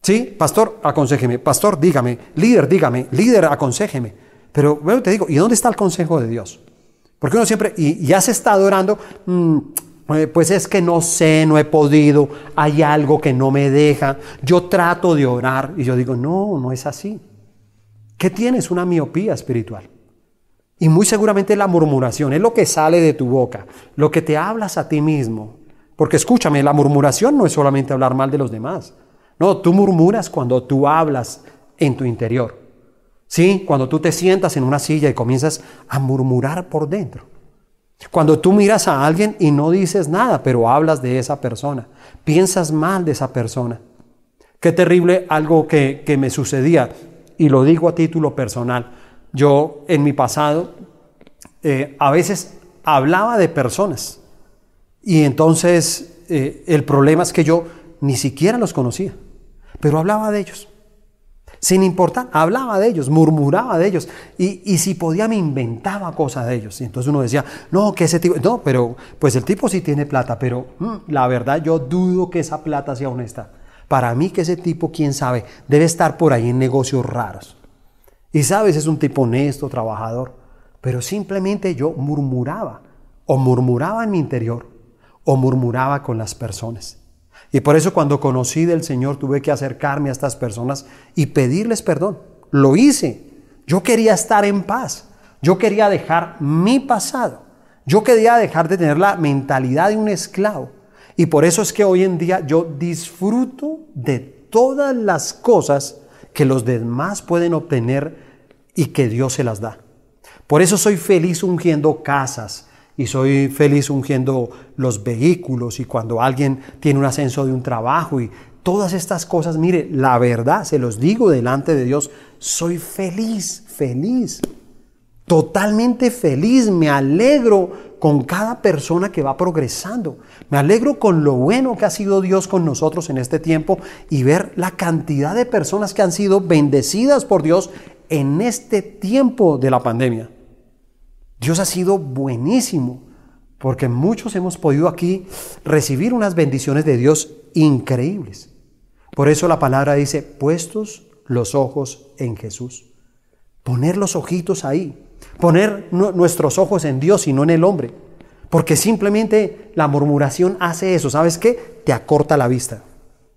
¿Sí? Pastor, aconsejeme. Pastor, dígame. Líder, dígame. Líder, aconsejeme. Pero bueno, te digo, ¿y dónde está el consejo de Dios? Porque uno siempre, y ya se está adorando, mm, eh, pues es que no sé, no he podido, hay algo que no me deja, yo trato de orar y yo digo, no, no es así. ¿Qué tienes? Una miopía espiritual. Y muy seguramente la murmuración es lo que sale de tu boca, lo que te hablas a ti mismo. Porque escúchame, la murmuración no es solamente hablar mal de los demás. No, tú murmuras cuando tú hablas en tu interior. Sí, cuando tú te sientas en una silla y comienzas a murmurar por dentro. Cuando tú miras a alguien y no dices nada, pero hablas de esa persona, piensas mal de esa persona. Qué terrible algo que, me sucedía, y lo digo a título personal. Yo en mi pasado eh, a veces hablaba de personas y entonces eh, el problema es que yo ni siquiera los conocía, pero hablaba de ellos. Sin importar, hablaba de ellos, murmuraba de ellos. Y, si podía me inventaba cosas de ellos. Y entonces uno decía, no, que ese tipo, no, pero pues el tipo sí tiene plata, pero mm, la verdad yo dudo que esa plata sea honesta. Para mí que ese tipo, quién sabe, debe estar por ahí en negocios raros. Y sabes, es un tipo honesto, trabajador. Pero simplemente yo murmuraba, o murmuraba en mi interior, o murmuraba con las personas. Y por eso cuando conocí del Señor tuve que acercarme a estas personas y pedirles perdón. Lo hice. Yo quería estar en paz. Yo quería dejar mi pasado. Yo quería dejar de tener la mentalidad de un esclavo. Y por eso es que hoy en día yo disfruto de todas las cosas que los demás pueden obtener y que Dios se las da. Por eso soy feliz ungiendo casas y soy feliz ungiendo los vehículos y cuando alguien tiene un ascenso de un trabajo y todas estas cosas, mire, la verdad, se los digo delante de Dios, soy feliz, feliz, totalmente feliz, me alegro con cada persona que va progresando, me alegro con lo bueno que ha sido Dios con nosotros en este tiempo y ver la cantidad de personas que han sido bendecidas por Dios en este tiempo de la pandemia. Dios ha sido buenísimo porque muchos hemos podido aquí recibir unas bendiciones de Dios increíbles. Por eso la palabra dice, puestos los ojos en Jesús. Poner los ojitos ahí. Poner nuestros ojos en Dios y no en el hombre. Porque simplemente la murmuración hace eso. ¿Sabes qué? Te acorta la vista.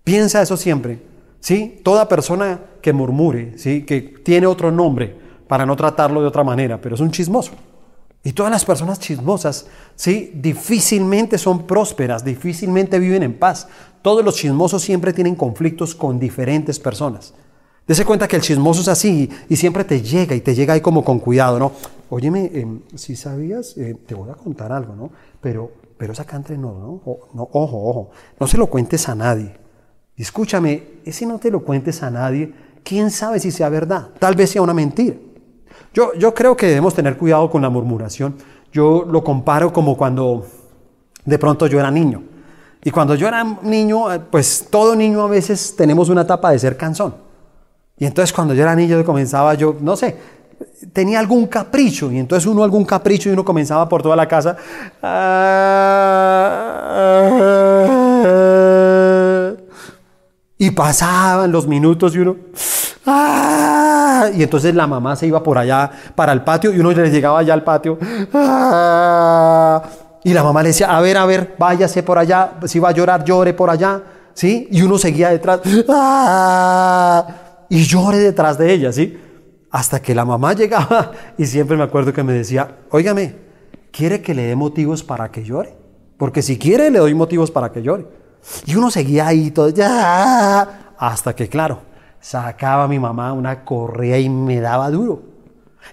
Piensa eso siempre. ¿Sí? Toda persona que murmure, ¿sí? que tiene otro nombre para no tratarlo de otra manera, pero es un chismoso. Y todas las personas chismosas, ¿sí? Difícilmente son prósperas, difícilmente viven en paz. Todos los chismosos siempre tienen conflictos con diferentes personas. Dese cuenta que el chismoso es así y siempre te llega y te llega ahí como con cuidado, ¿no? Óyeme, em, si sabías, eh, te voy a contar algo, ¿no? Pero, pero acá entre no, ¿no? no, ojo, ojo, no se lo cuentes a nadie. escúchame, ese no te lo cuentes a nadie, quién sabe si sea verdad, tal vez sea una mentira. Yo, yo creo que debemos tener cuidado con la murmuración. Yo lo comparo como cuando de pronto yo era niño. Y cuando yo era niño, eh, pues todo niño a veces tenemos una etapa de ser cansón. Y entonces cuando yo era niño yo comenzaba yo, no sé, tenía algún capricho y entonces uno algún capricho y uno comenzaba por toda la casa. y pasaban los minutos y uno... Y entonces la mamá se iba por allá para el patio y uno le llegaba allá al patio. ¡Ah! Y la mamá le decía, a ver, a ver, váyase por allá, si va a llorar, llore por allá, ¿sí? Y uno seguía detrás, ¡ah! y llore detrás de ella, ¿sí? Hasta que la mamá llegaba (laughs) y siempre me acuerdo que me decía, óigame, ¿quiere que le dé motivos para que llore? Porque si quiere, le doy motivos para que llore. Y uno seguía ahí todo, ya, hasta que, claro, sacaba mi mamá una correa y me daba duro.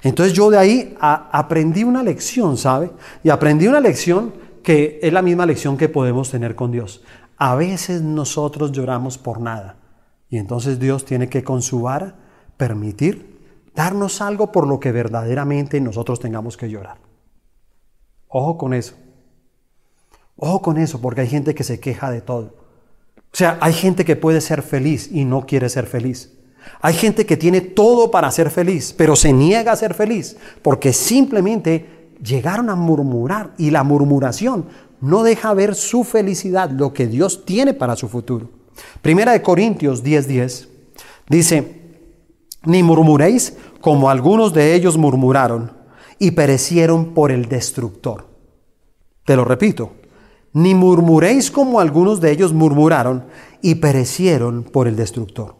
Entonces yo de ahí aprendí una lección, ¿sabe? Y aprendí una lección que es la misma lección que podemos tener con Dios. A veces nosotros lloramos por nada. Y entonces Dios tiene que con su vara permitir darnos algo por lo que verdaderamente nosotros tengamos que llorar. Ojo con eso. Ojo con eso, porque hay gente que se queja de todo. O sea, hay gente que puede ser feliz y no quiere ser feliz. Hay gente que tiene todo para ser feliz, pero se niega a ser feliz porque simplemente llegaron a murmurar y la murmuración no deja ver su felicidad, lo que Dios tiene para su futuro. Primera de Corintios 10:10 dice, ni murmuréis como algunos de ellos murmuraron y perecieron por el destructor. Te lo repito, ni murmuréis como algunos de ellos murmuraron y perecieron por el destructor.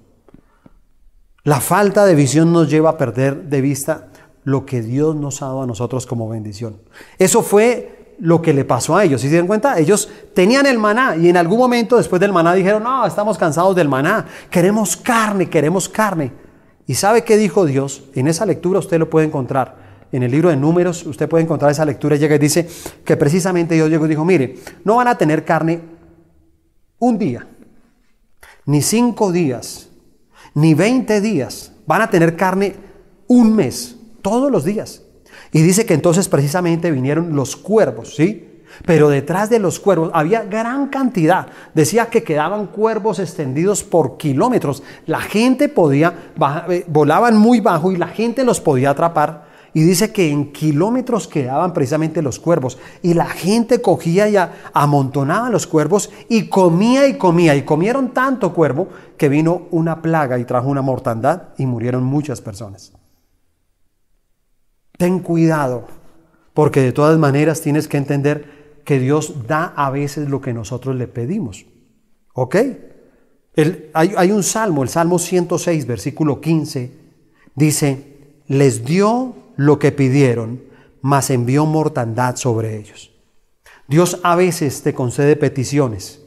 La falta de visión nos lleva a perder de vista lo que Dios nos ha dado a nosotros como bendición. Eso fue lo que le pasó a ellos. ¿Sí se dan cuenta? Ellos tenían el maná y en algún momento después del maná dijeron, no, estamos cansados del maná, queremos carne, queremos carne. ¿Y sabe qué dijo Dios? En esa lectura usted lo puede encontrar. En el libro de números usted puede encontrar esa lectura llega y dice que precisamente Dios llegó y dijo, mire, no van a tener carne un día, ni cinco días, ni 20 días. Van a tener carne un mes, todos los días. Y dice que entonces precisamente vinieron los cuervos, ¿sí? Pero detrás de los cuervos había gran cantidad. Decía que quedaban cuervos extendidos por kilómetros. La gente podía, eh, volaban muy bajo y la gente los podía atrapar y dice que en kilómetros quedaban precisamente los cuervos. Y la gente cogía y amontonaba los cuervos y comía y comía. Y comieron tanto cuervo que vino una plaga y trajo una mortandad y murieron muchas personas. Ten cuidado, porque de todas maneras tienes que entender que Dios da a veces lo que nosotros le pedimos. ¿Ok? hay, hay un salmo, el Salmo 106, versículo 15, dice, les dio lo que pidieron, mas envió mortandad sobre ellos. Dios a veces te concede peticiones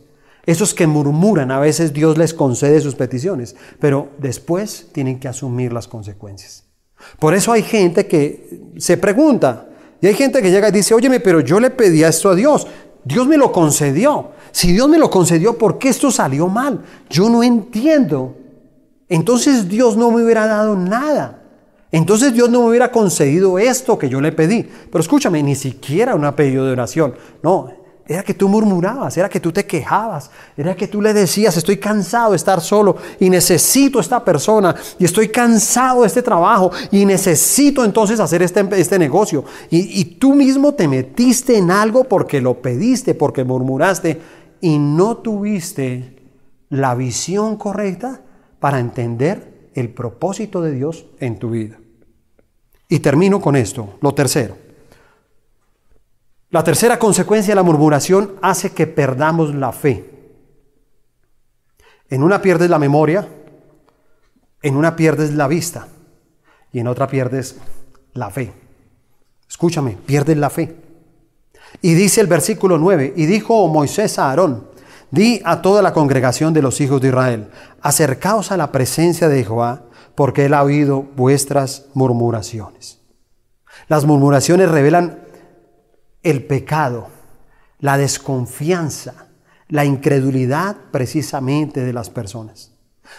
Esos que murmuran, a veces Dios les concede sus peticiones, pero después tienen que asumir las consecuencias. Por eso hay gente que se pregunta, y hay gente que llega y dice, óyeme, pero yo le pedí esto a Dios, Dios me lo concedió. Si Dios me lo concedió, ¿por qué esto salió mal? Yo no entiendo. Entonces Dios no me hubiera dado nada. Entonces Dios no me hubiera concedido esto que yo le pedí. Pero escúchame, ni siquiera una pedido de oración. No, era que tú murmurabas, era que tú te quejabas, era que tú le decías, estoy cansado de estar solo y necesito esta persona y estoy cansado de este trabajo y necesito entonces hacer este, este negocio. Y, y tú mismo te metiste en algo porque lo pediste, porque murmuraste y no tuviste la visión correcta para entender el propósito de Dios en tu vida. Y termino con esto, lo tercero. La tercera consecuencia de la murmuración hace que perdamos la fe. En una pierdes la memoria, en una pierdes la vista y en otra pierdes la fe. Escúchame, pierdes la fe. Y dice el versículo 9, y dijo Moisés a Aarón, di a toda la congregación de los hijos de Israel, acercaos a la presencia de Jehová, porque él ha oído vuestras murmuraciones. Las murmuraciones revelan el pecado, la desconfianza, la incredulidad precisamente de las personas.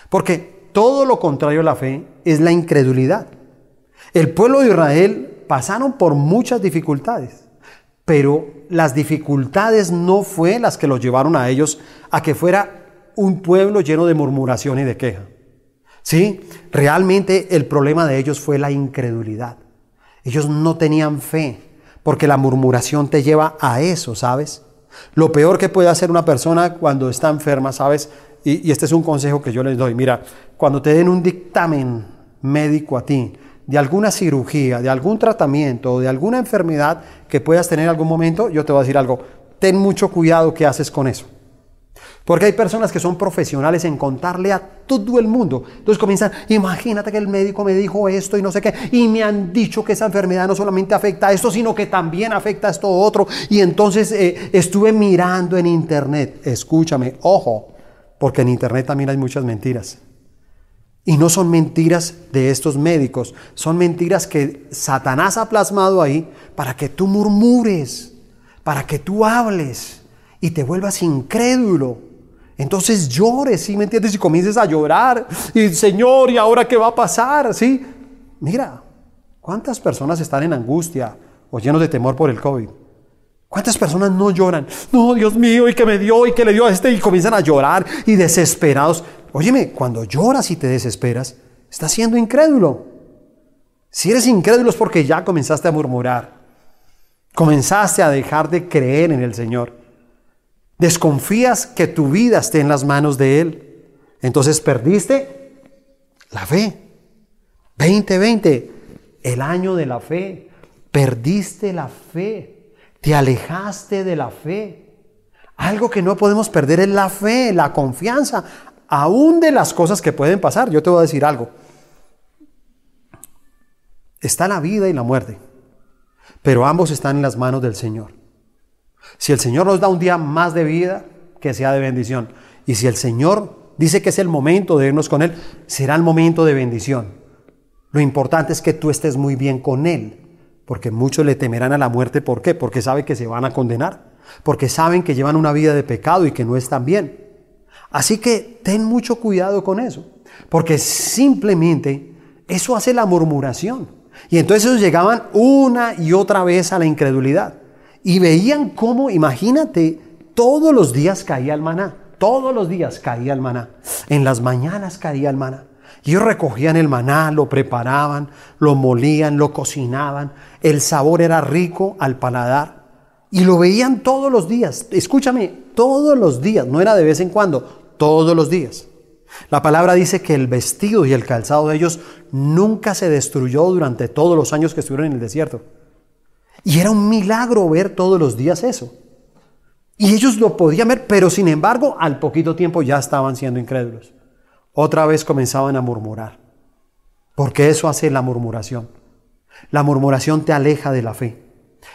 Porque todo lo contrario a la fe es la incredulidad. El pueblo de Israel pasaron por muchas dificultades, pero las dificultades no fue las que los llevaron a ellos a que fuera un pueblo lleno de murmuración y de queja. Sí, realmente el problema de ellos fue la incredulidad. Ellos no tenían fe, porque la murmuración te lleva a eso, ¿sabes? Lo peor que puede hacer una persona cuando está enferma, ¿sabes? Y, este es un consejo que yo les doy. Mira, cuando te den un dictamen médico a ti de alguna cirugía, de algún tratamiento, de alguna enfermedad que puedas tener en algún momento, yo te voy a decir algo. Ten mucho cuidado qué haces con eso. Porque hay personas que son profesionales en contarle a todo el mundo. Entonces comienzan, imagínate que el médico me dijo esto y no sé qué, y me han dicho que esa enfermedad no solamente afecta a esto, sino que también afecta a esto otro. Y entonces eh, estuve mirando en internet, escúchame, ojo, porque en internet también hay muchas mentiras. Y no son mentiras de estos médicos, son mentiras que Satanás ha plasmado ahí para que tú murmures, para que tú hables y te vuelvas incrédulo. Entonces llores, ¿sí me entiendes? Y comiences a llorar. Y Señor, ¿y ahora qué va a pasar? ¿Sí? Mira, ¿cuántas personas están en angustia o llenos de temor por el COVID? ¿Cuántas personas no lloran? No, Dios mío, y que me dio, y que le dio a este, y comienzan a llorar y desesperados. Óyeme, cuando lloras y te desesperas, estás siendo incrédulo. Si eres incrédulo es porque ya comenzaste a murmurar. Comenzaste a dejar de creer en el Señor. Desconfías que tu vida esté en las manos de Él. Entonces perdiste la fe. 2020, el año de la fe. Perdiste la fe. Te alejaste de la fe. Algo que no podemos perder es la fe, la confianza, aún de las cosas que pueden pasar. Yo te voy a decir algo. Está la vida y la muerte, pero ambos están en las manos del Señor. Si el Señor nos da un día más de vida, que sea de bendición. Y si el Señor dice que es el momento de irnos con Él, será el momento de bendición. Lo importante es que tú estés muy bien con Él, porque muchos le temerán a la muerte. ¿Por qué? Porque saben que se van a condenar, porque saben que llevan una vida de pecado y que no están bien. Así que ten mucho cuidado con eso, porque simplemente eso hace la murmuración. Y entonces ellos llegaban una y otra vez a la incredulidad. Y veían cómo, imagínate, todos los días caía el maná. Todos los días caía el maná. En las mañanas caía el maná. Y ellos recogían el maná, lo preparaban, lo molían, lo cocinaban. El sabor era rico al paladar. Y lo veían todos los días. Escúchame, todos los días. No era de vez en cuando, todos los días. La palabra dice que el vestido y el calzado de ellos nunca se destruyó durante todos los años que estuvieron en el desierto. Y era un milagro ver todos los días eso. Y ellos lo podían ver, pero sin embargo al poquito tiempo ya estaban siendo incrédulos. Otra vez comenzaban a murmurar. Porque eso hace la murmuración. La murmuración te aleja de la fe.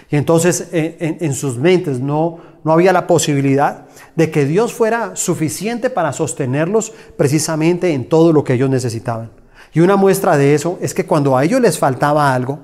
Y entonces en, sus mentes no, no había la posibilidad de que Dios fuera suficiente para sostenerlos precisamente en todo lo que ellos necesitaban. Y una muestra de eso es que cuando a ellos les faltaba algo,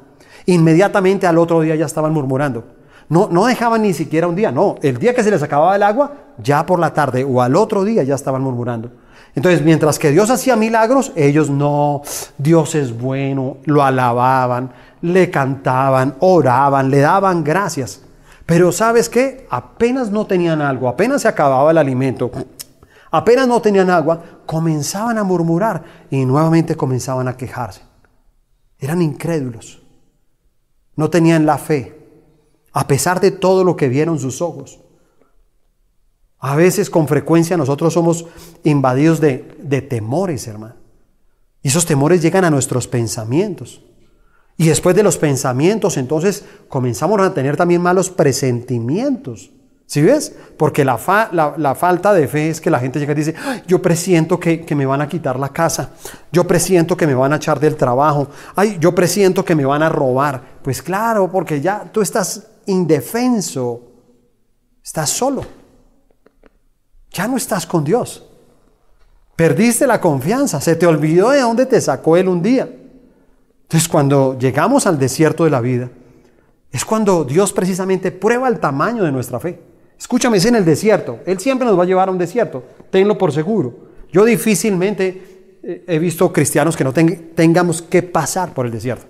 inmediatamente al otro día ya estaban murmurando. No, no dejaban ni siquiera un día, no, el día que se les acababa el agua, ya por la tarde o al otro día ya estaban murmurando. Entonces, mientras que Dios hacía milagros, ellos no, Dios es bueno, lo alababan, le cantaban, oraban, le daban gracias. Pero sabes qué? Apenas no tenían algo, apenas se acababa el alimento, apenas no tenían agua, comenzaban a murmurar y nuevamente comenzaban a quejarse. Eran incrédulos, no tenían la fe, a pesar de todo lo que vieron sus ojos. A veces con frecuencia nosotros somos invadidos de, de temores, hermano. Y esos temores llegan a nuestros pensamientos. Y después de los pensamientos, entonces comenzamos a tener también malos presentimientos. ¿Sí ves? Porque la, la, falta de fe es que la gente llega y dice, yo presiento que, que, me van a quitar la casa, yo presiento que me van a echar del trabajo, ay, yo presiento que me van a robar. Pues claro, porque ya tú estás indefenso, estás solo, ya no estás con Dios. Perdiste la confianza, se te olvidó de dónde te sacó Él un día. Entonces cuando llegamos al desierto de la vida, es cuando Dios precisamente prueba el tamaño de nuestra fe. Escúchame, es en el desierto. Él siempre nos va a llevar a un desierto, tenlo por seguro. Yo difícilmente eh, he visto cristianos que no tengamos que pasar por el desierto.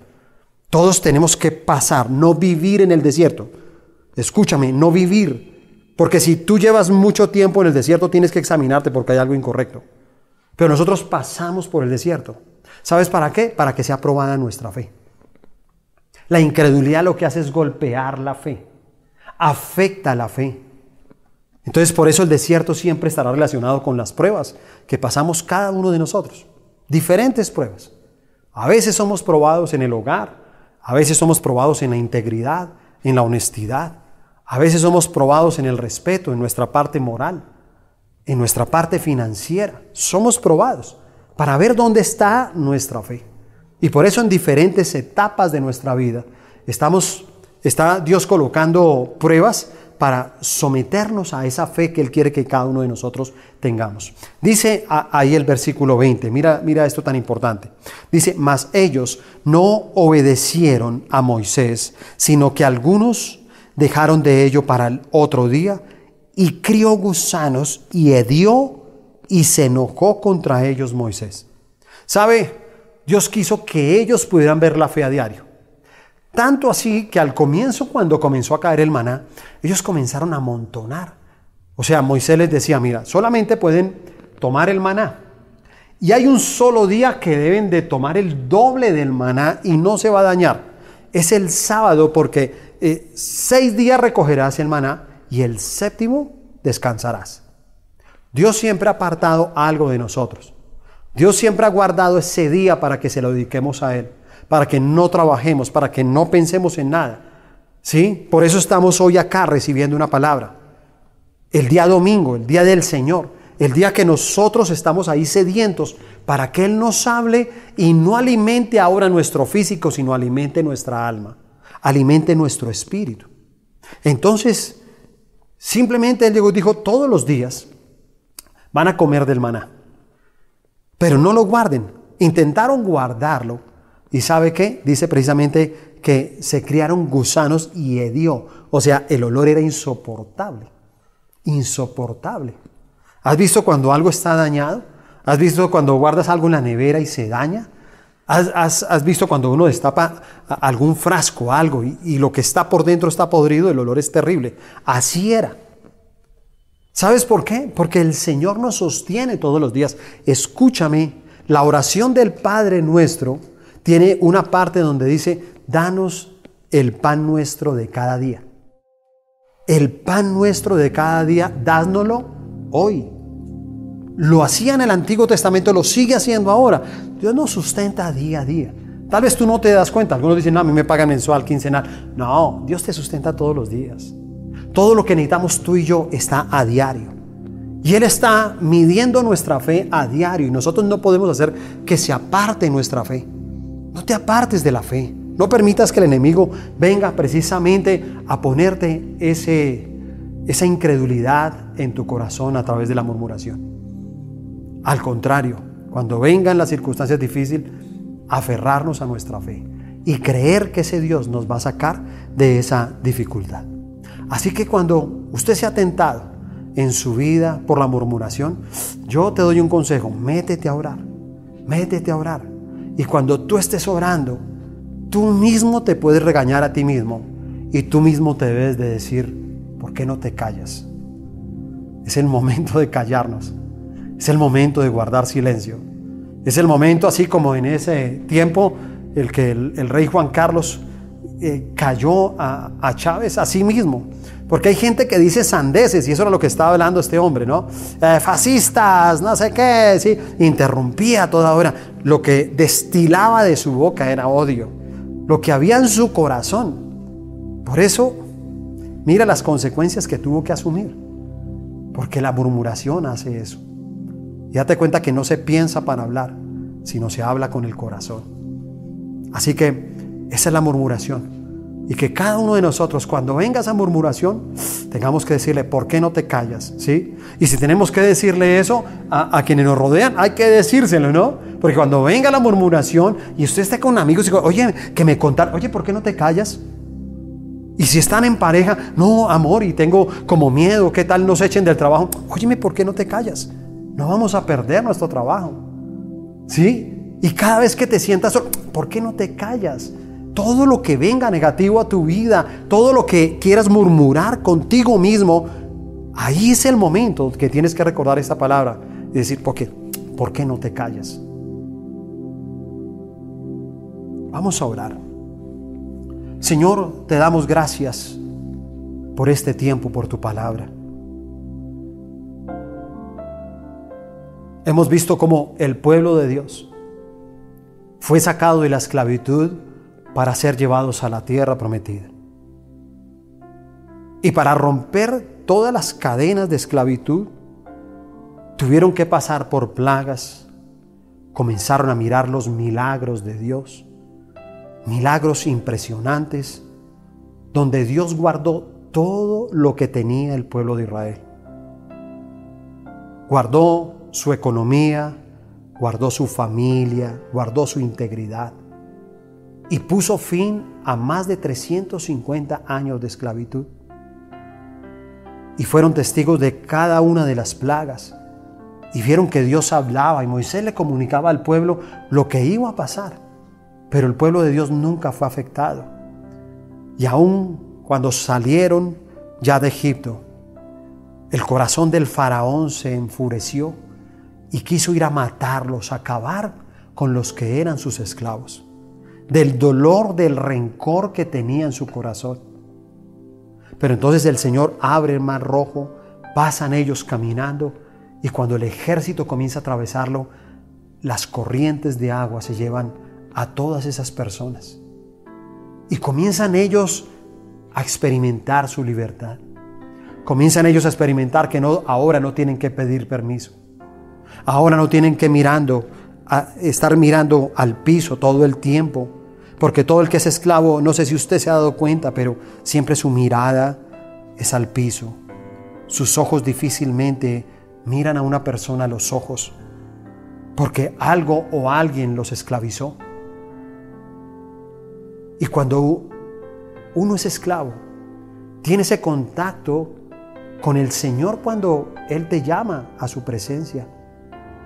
Todos tenemos que pasar, no vivir en el desierto. Escúchame, no vivir. Porque si tú llevas mucho tiempo en el desierto, tienes que examinarte porque hay algo incorrecto. Pero nosotros pasamos por el desierto. ¿Sabes para qué? Para que sea probada nuestra fe. La incredulidad lo que hace es golpear la fe, afecta la fe. Entonces por eso el desierto siempre estará relacionado con las pruebas que pasamos cada uno de nosotros. Diferentes pruebas. A veces somos probados en el hogar, a veces somos probados en la integridad, en la honestidad, a veces somos probados en el respeto, en nuestra parte moral, en nuestra parte financiera. Somos probados para ver dónde está nuestra fe. Y por eso en diferentes etapas de nuestra vida estamos, está Dios colocando pruebas para someternos a esa fe que Él quiere que cada uno de nosotros tengamos. Dice ahí el versículo 20, mira, mira esto tan importante. Dice, mas ellos no obedecieron a Moisés, sino que algunos dejaron de ello para el otro día y crió gusanos y hedió y se enojó contra ellos Moisés. ¿Sabe? Dios quiso que ellos pudieran ver la fe a diario. Tanto así que al comienzo, cuando comenzó a caer el maná, ellos comenzaron a amontonar. O sea, Moisés les decía, mira, solamente pueden tomar el maná. Y hay un solo día que deben de tomar el doble del maná y no se va a dañar. Es el sábado porque eh, seis días recogerás el maná y el séptimo descansarás. Dios siempre ha apartado algo de nosotros. Dios siempre ha guardado ese día para que se lo dediquemos a Él, para que no trabajemos, para que no pensemos en nada. ¿Sí? Por eso estamos hoy acá recibiendo una palabra. El día domingo, el día del Señor, el día que nosotros estamos ahí sedientos para que Él nos hable y no alimente ahora nuestro físico, sino alimente nuestra alma, alimente nuestro espíritu. Entonces, simplemente Él dijo, todos los días van a comer del maná. Pero no lo guarden. Intentaron guardarlo. ¿Y sabe qué? Dice precisamente que se criaron gusanos y hedió. O sea, el olor era insoportable. Insoportable. ¿Has visto cuando algo está dañado? ¿Has visto cuando guardas algo en la nevera y se daña? ¿Has, visto cuando uno destapa algún frasco, algo, y, y lo que está por dentro está podrido? El olor es terrible. Así era. ¿Sabes por qué? Porque el Señor nos sostiene todos los días. Escúchame, la oración del Padre nuestro tiene una parte donde dice, danos el pan nuestro de cada día. El pan nuestro de cada día, dánoslo hoy. Lo hacía en el Antiguo Testamento, lo sigue haciendo ahora. Dios nos sustenta día a día. Tal vez tú no te das cuenta. Algunos dicen, no, a mí me pagan mensual, quincenal. No, Dios te sustenta todos los días. Todo lo que necesitamos tú y yo está a diario. Y Él está midiendo nuestra fe a diario y nosotros no podemos hacer que se aparte nuestra fe. No te apartes de la fe. No permitas que el enemigo venga precisamente a ponerte ese, esa incredulidad en tu corazón a través de la murmuración. Al contrario, cuando vengan las circunstancias difíciles, aferrarnos a nuestra fe y creer que ese Dios nos va a sacar de esa dificultad. Así que cuando usted se ha tentado en su vida por la murmuración, yo te doy un consejo, métete a orar, métete a orar. Y cuando tú estés orando, tú mismo te puedes regañar a ti mismo y tú mismo te debes de decir, ¿por qué no te callas? Es el momento de callarnos, es el momento de guardar silencio, es el momento así como en ese tiempo el que el, rey Juan Carlos eh, cayó a, Chávez a sí mismo. Porque hay gente que dice sandeces, y eso era lo que estaba hablando este hombre, ¿no? Eh, fascistas, no sé qué, ¿sí? Interrumpía toda hora. Lo que destilaba de su boca era odio. Lo que había en su corazón. Por eso, mira las consecuencias que tuvo que asumir. Porque la murmuración hace eso. Y date cuenta que no se piensa para hablar, sino se habla con el corazón. Así que esa es la murmuración. Y que cada uno de nosotros, cuando venga esa murmuración, tengamos que decirle, ¿por qué no te callas? ¿Sí? Y si tenemos que decirle eso a, quienes nos rodean, hay que decírselo, ¿no? Porque cuando venga la murmuración y usted esté con amigos y dice, oye, que me contar, oye, ¿por qué no te callas? Y si están en pareja, no, amor, y tengo como miedo, ¿qué tal nos echen del trabajo? Óyeme, ¿por qué no te callas? No vamos a perder nuestro trabajo. ¿Sí? Y cada vez que te sientas ¿por qué no te callas? Todo lo que venga negativo a tu vida, todo lo que quieras murmurar contigo mismo, ahí es el momento que tienes que recordar esta palabra y decir, ¿por qué? ¿Por qué no te callas? Vamos a orar. Señor, te damos gracias por este tiempo, por tu palabra. Hemos visto cómo el pueblo de Dios fue sacado de la esclavitud para ser llevados a la tierra prometida. Y para romper todas las cadenas de esclavitud, tuvieron que pasar por plagas, comenzaron a mirar los milagros de Dios, milagros impresionantes, donde Dios guardó todo lo que tenía el pueblo de Israel. Guardó su economía, guardó su familia, guardó su integridad y puso fin a más de 350 años de esclavitud. Y fueron testigos de cada una de las plagas y vieron que Dios hablaba y Moisés le comunicaba al pueblo lo que iba a pasar. Pero el pueblo de Dios nunca fue afectado. Y aún cuando salieron ya de Egipto, el corazón del faraón se enfureció y quiso ir a matarlos, a acabar con los que eran sus esclavos, del dolor, del rencor que tenía en su corazón. Pero entonces el Señor abre el mar rojo, pasan ellos caminando y cuando el ejército comienza a atravesarlo, las corrientes de agua se llevan a todas esas personas. Y comienzan ellos a experimentar su libertad. Comienzan ellos a experimentar que no, ahora no tienen que pedir permiso. Ahora no tienen que mirando, estar mirando al piso todo el tiempo, porque todo el que es esclavo, no sé si usted se ha dado cuenta, pero siempre su mirada es al piso. Sus ojos difícilmente miran a una persona a los ojos, porque algo o alguien los esclavizó. Y cuando uno es esclavo, tiene ese contacto con el Señor cuando Él te llama a su presencia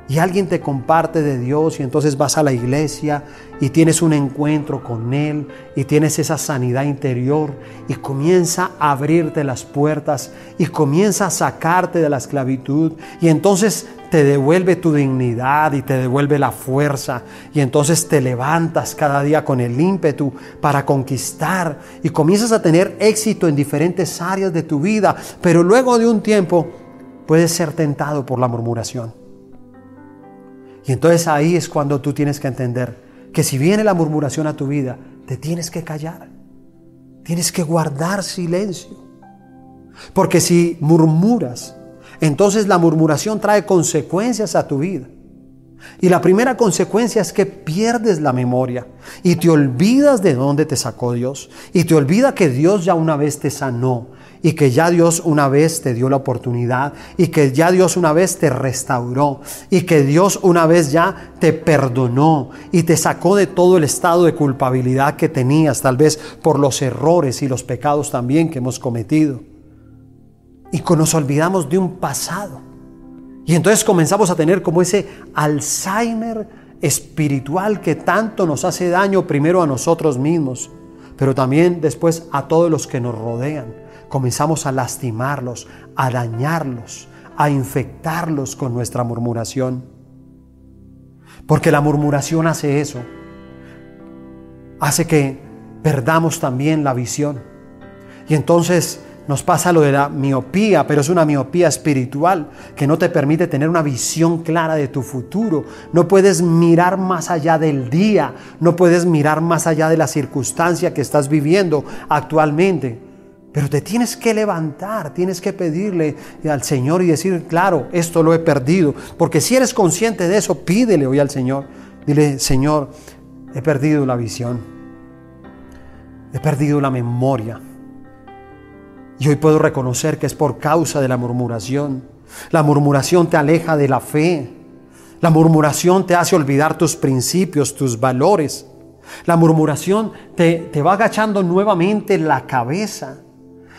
y alguien te comparte de Dios y entonces vas a la iglesia y tienes un encuentro con Él y tienes esa sanidad interior y comienza a abrirte las puertas y comienza a sacarte de la esclavitud y entonces te devuelve tu dignidad y te devuelve la fuerza y entonces te levantas cada día con el ímpetu para conquistar y comienzas a tener éxito en diferentes áreas de tu vida, pero luego de un tiempo puedes ser tentado por la murmuración. Y entonces ahí es cuando tú tienes que entender que si viene la murmuración a tu vida, te tienes que callar. Tienes que guardar silencio. Porque si murmuras, entonces la murmuración trae consecuencias a tu vida. Y la primera consecuencia es que pierdes la memoria y te olvidas de dónde te sacó Dios y te olvida que Dios ya una vez te sanó y que ya Dios una vez te dio la oportunidad y que ya Dios una vez te restauró y que Dios una vez ya te perdonó y te sacó de todo el estado de culpabilidad que tenías, tal vez por los errores y los pecados también que hemos cometido. Y nos olvidamos de un pasado. Y entonces comenzamos a tener como ese Alzheimer espiritual que tanto nos hace daño primero a nosotros mismos, pero también después a todos los que nos rodean comenzamos a lastimarlos, a dañarlos, a infectarlos con nuestra murmuración. Porque la murmuración hace eso. Hace que perdamos también la visión. Y entonces nos pasa lo de la miopía, pero es una miopía espiritual que no te permite tener una visión clara de tu futuro. No puedes mirar más allá del día, no puedes mirar más allá de la circunstancia que estás viviendo actualmente. Pero te tienes que levantar, tienes que pedirle al Señor y decir, claro, esto lo he perdido. Porque si eres consciente de eso, pídele hoy al Señor. Dile, Señor, he perdido la visión. He perdido la memoria. Y hoy puedo reconocer que es por causa de la murmuración. La murmuración te aleja de la fe. La murmuración te hace olvidar tus principios, tus valores. La murmuración te, te va agachando nuevamente la cabeza.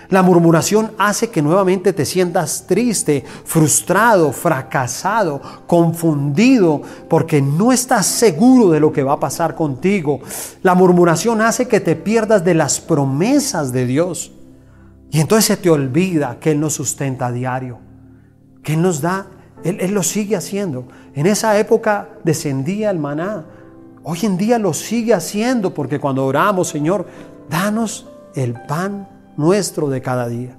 La murmuración hace que nuevamente te sientas triste, frustrado, fracasado, confundido, porque no estás seguro de lo que va a pasar contigo. La murmuración hace que te pierdas de las promesas de Dios. Y entonces se te olvida que Él nos sustenta a diario, que Él nos da, Él, Él lo sigue haciendo. En esa época descendía el maná. Hoy en día lo sigue haciendo porque cuando oramos, Señor, danos el pan nuestro de cada día.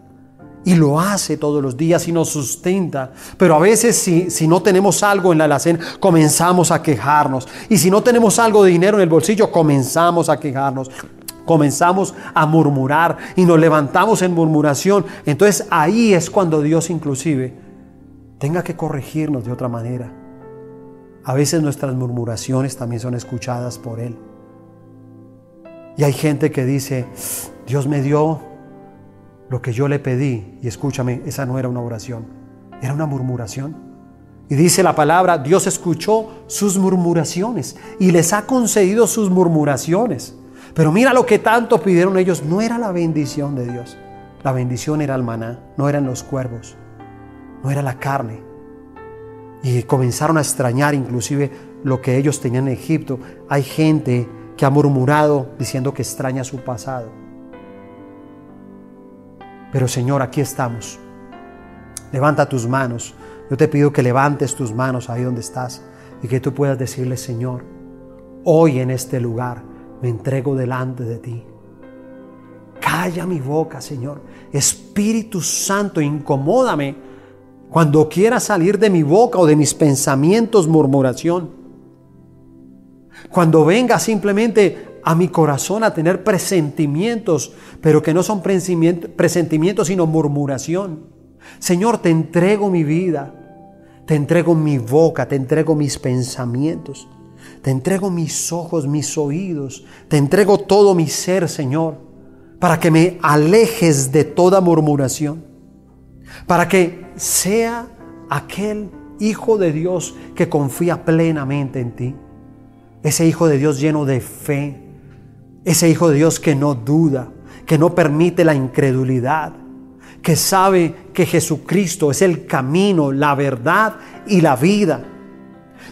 Y lo hace todos los días y nos sustenta. Pero a veces si, si no tenemos algo en la alacena, comenzamos a quejarnos. Y si no tenemos algo de dinero en el bolsillo, comenzamos a quejarnos. Comenzamos a murmurar y nos levantamos en murmuración. Entonces ahí es cuando Dios inclusive tenga que corregirnos de otra manera. A veces nuestras murmuraciones también son escuchadas por Él. Y hay gente que dice, Dios me dio lo que yo le pedí, y escúchame, esa no era una oración, era una murmuración. Y dice la palabra, Dios escuchó sus murmuraciones y les ha concedido sus murmuraciones. Pero mira lo que tanto pidieron ellos, no era la bendición de Dios. La bendición era el maná, no eran los cuervos, no era la carne. Y comenzaron a extrañar inclusive lo que ellos tenían en Egipto. Hay gente que ha murmurado diciendo que extraña su pasado. Pero Señor, aquí estamos. Levanta tus manos. Yo te pido que levantes tus manos ahí donde estás y que tú puedas decirle, Señor, hoy en este lugar me entrego delante de ti. Calla mi boca, Señor. Espíritu Santo, incomódame cuando quiera salir de mi boca o de mis pensamientos murmuración. Cuando venga simplemente a mi corazón a tener presentimientos, pero que no son presentimientos sino murmuración. Señor, te entrego mi vida, te entrego mi boca, te entrego mis pensamientos, te entrego mis ojos, mis oídos, te entrego todo mi ser, Señor, para que me alejes de toda murmuración, para que sea aquel Hijo de Dios que confía plenamente en ti, ese Hijo de Dios lleno de fe, ese Hijo de Dios que no duda, que no permite la incredulidad, que sabe que Jesucristo es el camino, la verdad y la vida.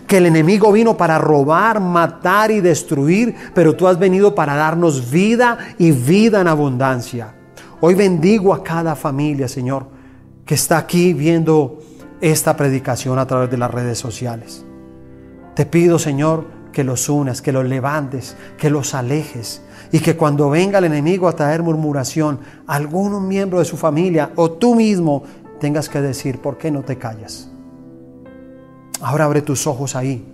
Que el enemigo vino para robar, matar y destruir, pero tú has venido para darnos vida y vida en abundancia. Hoy bendigo a cada familia, Señor, que está aquí viendo esta predicación a través de las redes sociales. Te pido, Señor, que los unas, que los levantes, que los alejes y que cuando venga el enemigo a traer murmuración, algún miembro de su familia o tú mismo tengas que decir, ¿por qué no te callas? Ahora abre tus ojos ahí.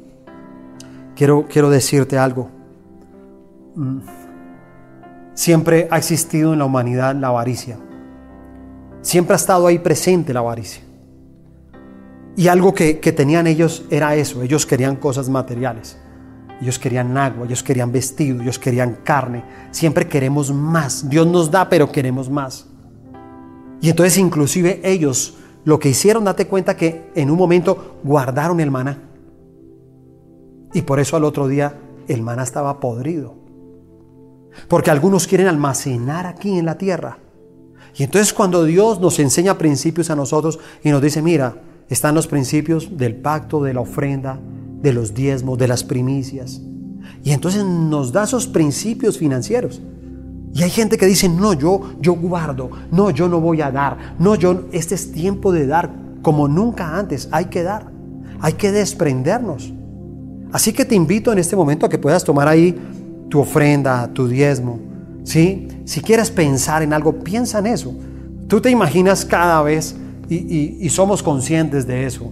Quiero, quiero decirte algo. Mm. Siempre ha existido en la humanidad la avaricia. Siempre ha estado ahí presente la avaricia. Y algo que, que tenían ellos era eso, ellos querían cosas materiales. Ellos querían agua, ellos querían vestido, ellos querían carne. Siempre queremos más. Dios nos da, pero queremos más. Y entonces inclusive ellos lo que hicieron, date cuenta que en un momento guardaron el maná. Y por eso al otro día el maná estaba podrido. Porque algunos quieren almacenar aquí en la tierra. Y entonces cuando Dios nos enseña principios a nosotros y nos dice, mira, están los principios del pacto, de la ofrenda, de los diezmos, de las primicias. Y entonces nos da esos principios financieros. Y hay gente que dice, no, yo, yo guardo, no, yo no voy a dar, no, yo, este es tiempo de dar como nunca antes, hay que dar, hay que desprendernos. Así que te invito en este momento a que puedas tomar ahí tu ofrenda, tu diezmo, ¿sí? Si quieres pensar en algo, piensa en eso. Tú te imaginas cada vez, y, y somos conscientes de eso,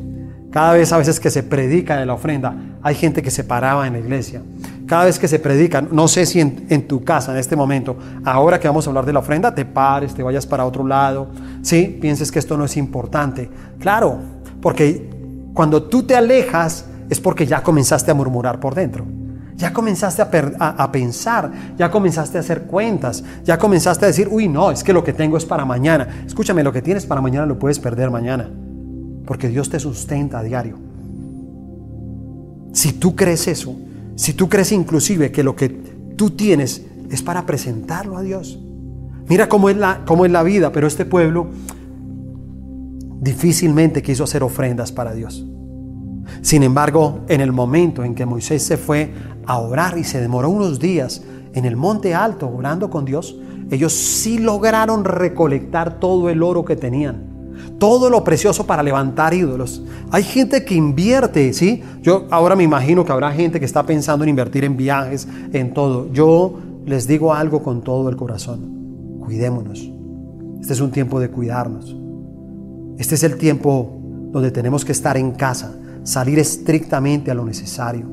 cada vez a veces que se predica de la ofrenda, hay gente que se paraba en la iglesia. Cada vez que se predica, no sé si en, tu casa en este momento, ahora que vamos a hablar de la ofrenda, te pares, te vayas para otro lado, ¿sí? Pienses que esto no es importante. Claro, porque cuando tú te alejas es porque ya comenzaste a murmurar por dentro. Ya comenzaste a, a, pensar, ya comenzaste a hacer cuentas, ya comenzaste a decir, uy, no, es que lo que tengo es para mañana. Escúchame, lo que tienes para mañana lo puedes perder mañana porque Dios te sustenta a diario. Si tú crees eso, si tú crees inclusive que lo que tú tienes es para presentarlo a Dios. Mira cómo es la, cómo es la vida, pero este pueblo difícilmente quiso hacer ofrendas para Dios. Sin embargo, en el momento en que Moisés se fue a orar y se demoró unos días en el monte alto orando con Dios, ellos sí lograron recolectar todo el oro que tenían todo lo precioso para levantar ídolos. Hay gente que invierte, ¿sí? Yo ahora me imagino que habrá gente que está pensando en invertir en viajes, en todo. Yo les digo algo con todo el corazón. Cuidémonos. Este es un tiempo de cuidarnos. Este es el tiempo donde tenemos que estar en casa, salir estrictamente a lo necesario.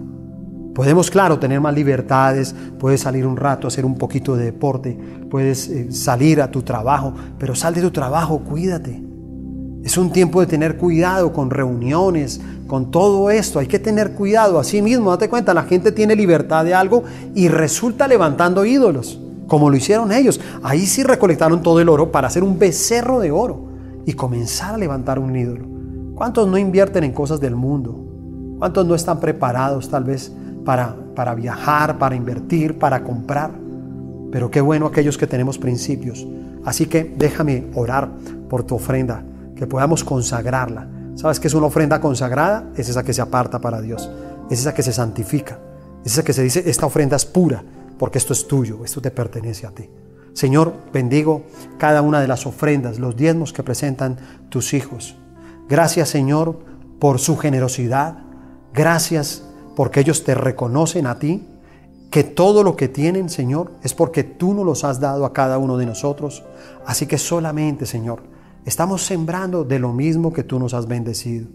Podemos, claro, tener más libertades, puedes salir un rato hacer un poquito de deporte, puedes eh, salir a tu trabajo, pero sal de tu trabajo, cuídate. Es un tiempo de tener cuidado con reuniones, con todo esto. Hay que tener cuidado. Así mismo, date cuenta, la gente tiene libertad de algo y resulta levantando ídolos, como lo hicieron ellos. Ahí sí recolectaron todo el oro para hacer un becerro de oro y comenzar a levantar un ídolo. ¿Cuántos no invierten en cosas del mundo? ¿Cuántos no están preparados tal vez para, para viajar, para invertir, para comprar? Pero qué bueno aquellos que tenemos principios. Así que déjame orar por tu ofrenda que podamos consagrarla. ¿Sabes qué es una ofrenda consagrada? Es esa que se aparta para Dios, es esa que se santifica, es esa que se dice, esta ofrenda es pura, porque esto es tuyo, esto te pertenece a ti. Señor, bendigo cada una de las ofrendas, los diezmos que presentan tus hijos. Gracias, Señor, por su generosidad. Gracias porque ellos te reconocen a ti, que todo lo que tienen, Señor, es porque tú nos los has dado a cada uno de nosotros. Así que solamente, Señor, Estamos sembrando de lo mismo que tú nos has bendecido.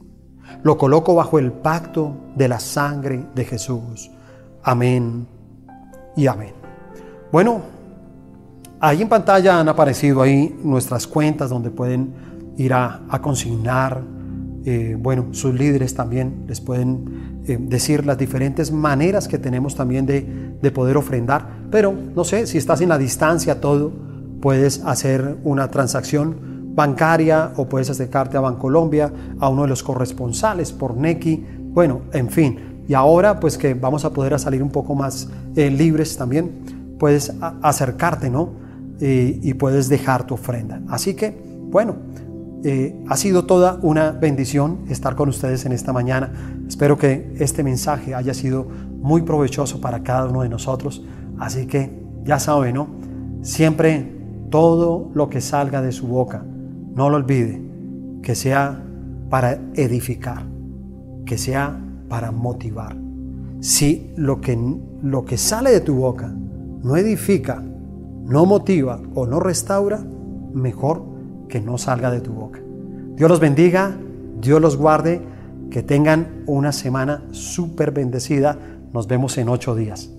Lo coloco bajo el pacto de la sangre de Jesús. Amén y amén. Bueno, ahí en pantalla han aparecido ahí nuestras cuentas donde pueden ir a, consignar. Eh, bueno, sus líderes también les pueden eh, decir las diferentes maneras que tenemos también de, de poder ofrendar. Pero no sé, si estás en la distancia todo, puedes hacer una transacción bancaria o puedes acercarte a Bancolombia, a uno de los corresponsales por Nequi, bueno, en fin. Y ahora pues que vamos a poder salir un poco más eh, libres también, puedes acercarte, ¿no? y puedes dejar tu ofrenda. Así que, bueno, eh, ha sido toda una bendición estar con ustedes en esta mañana. Espero que este mensaje haya sido muy provechoso para cada uno de nosotros. Así que ya saben, ¿no? Siempre todo lo que salga de su boca no lo olvide, que sea para edificar, que sea para motivar. Si lo que, lo que sale de tu boca no edifica, no motiva o no restaura, mejor que no salga de tu boca. Dios los bendiga, Dios los guarde, que tengan una semana súper bendecida. Nos vemos en ocho días.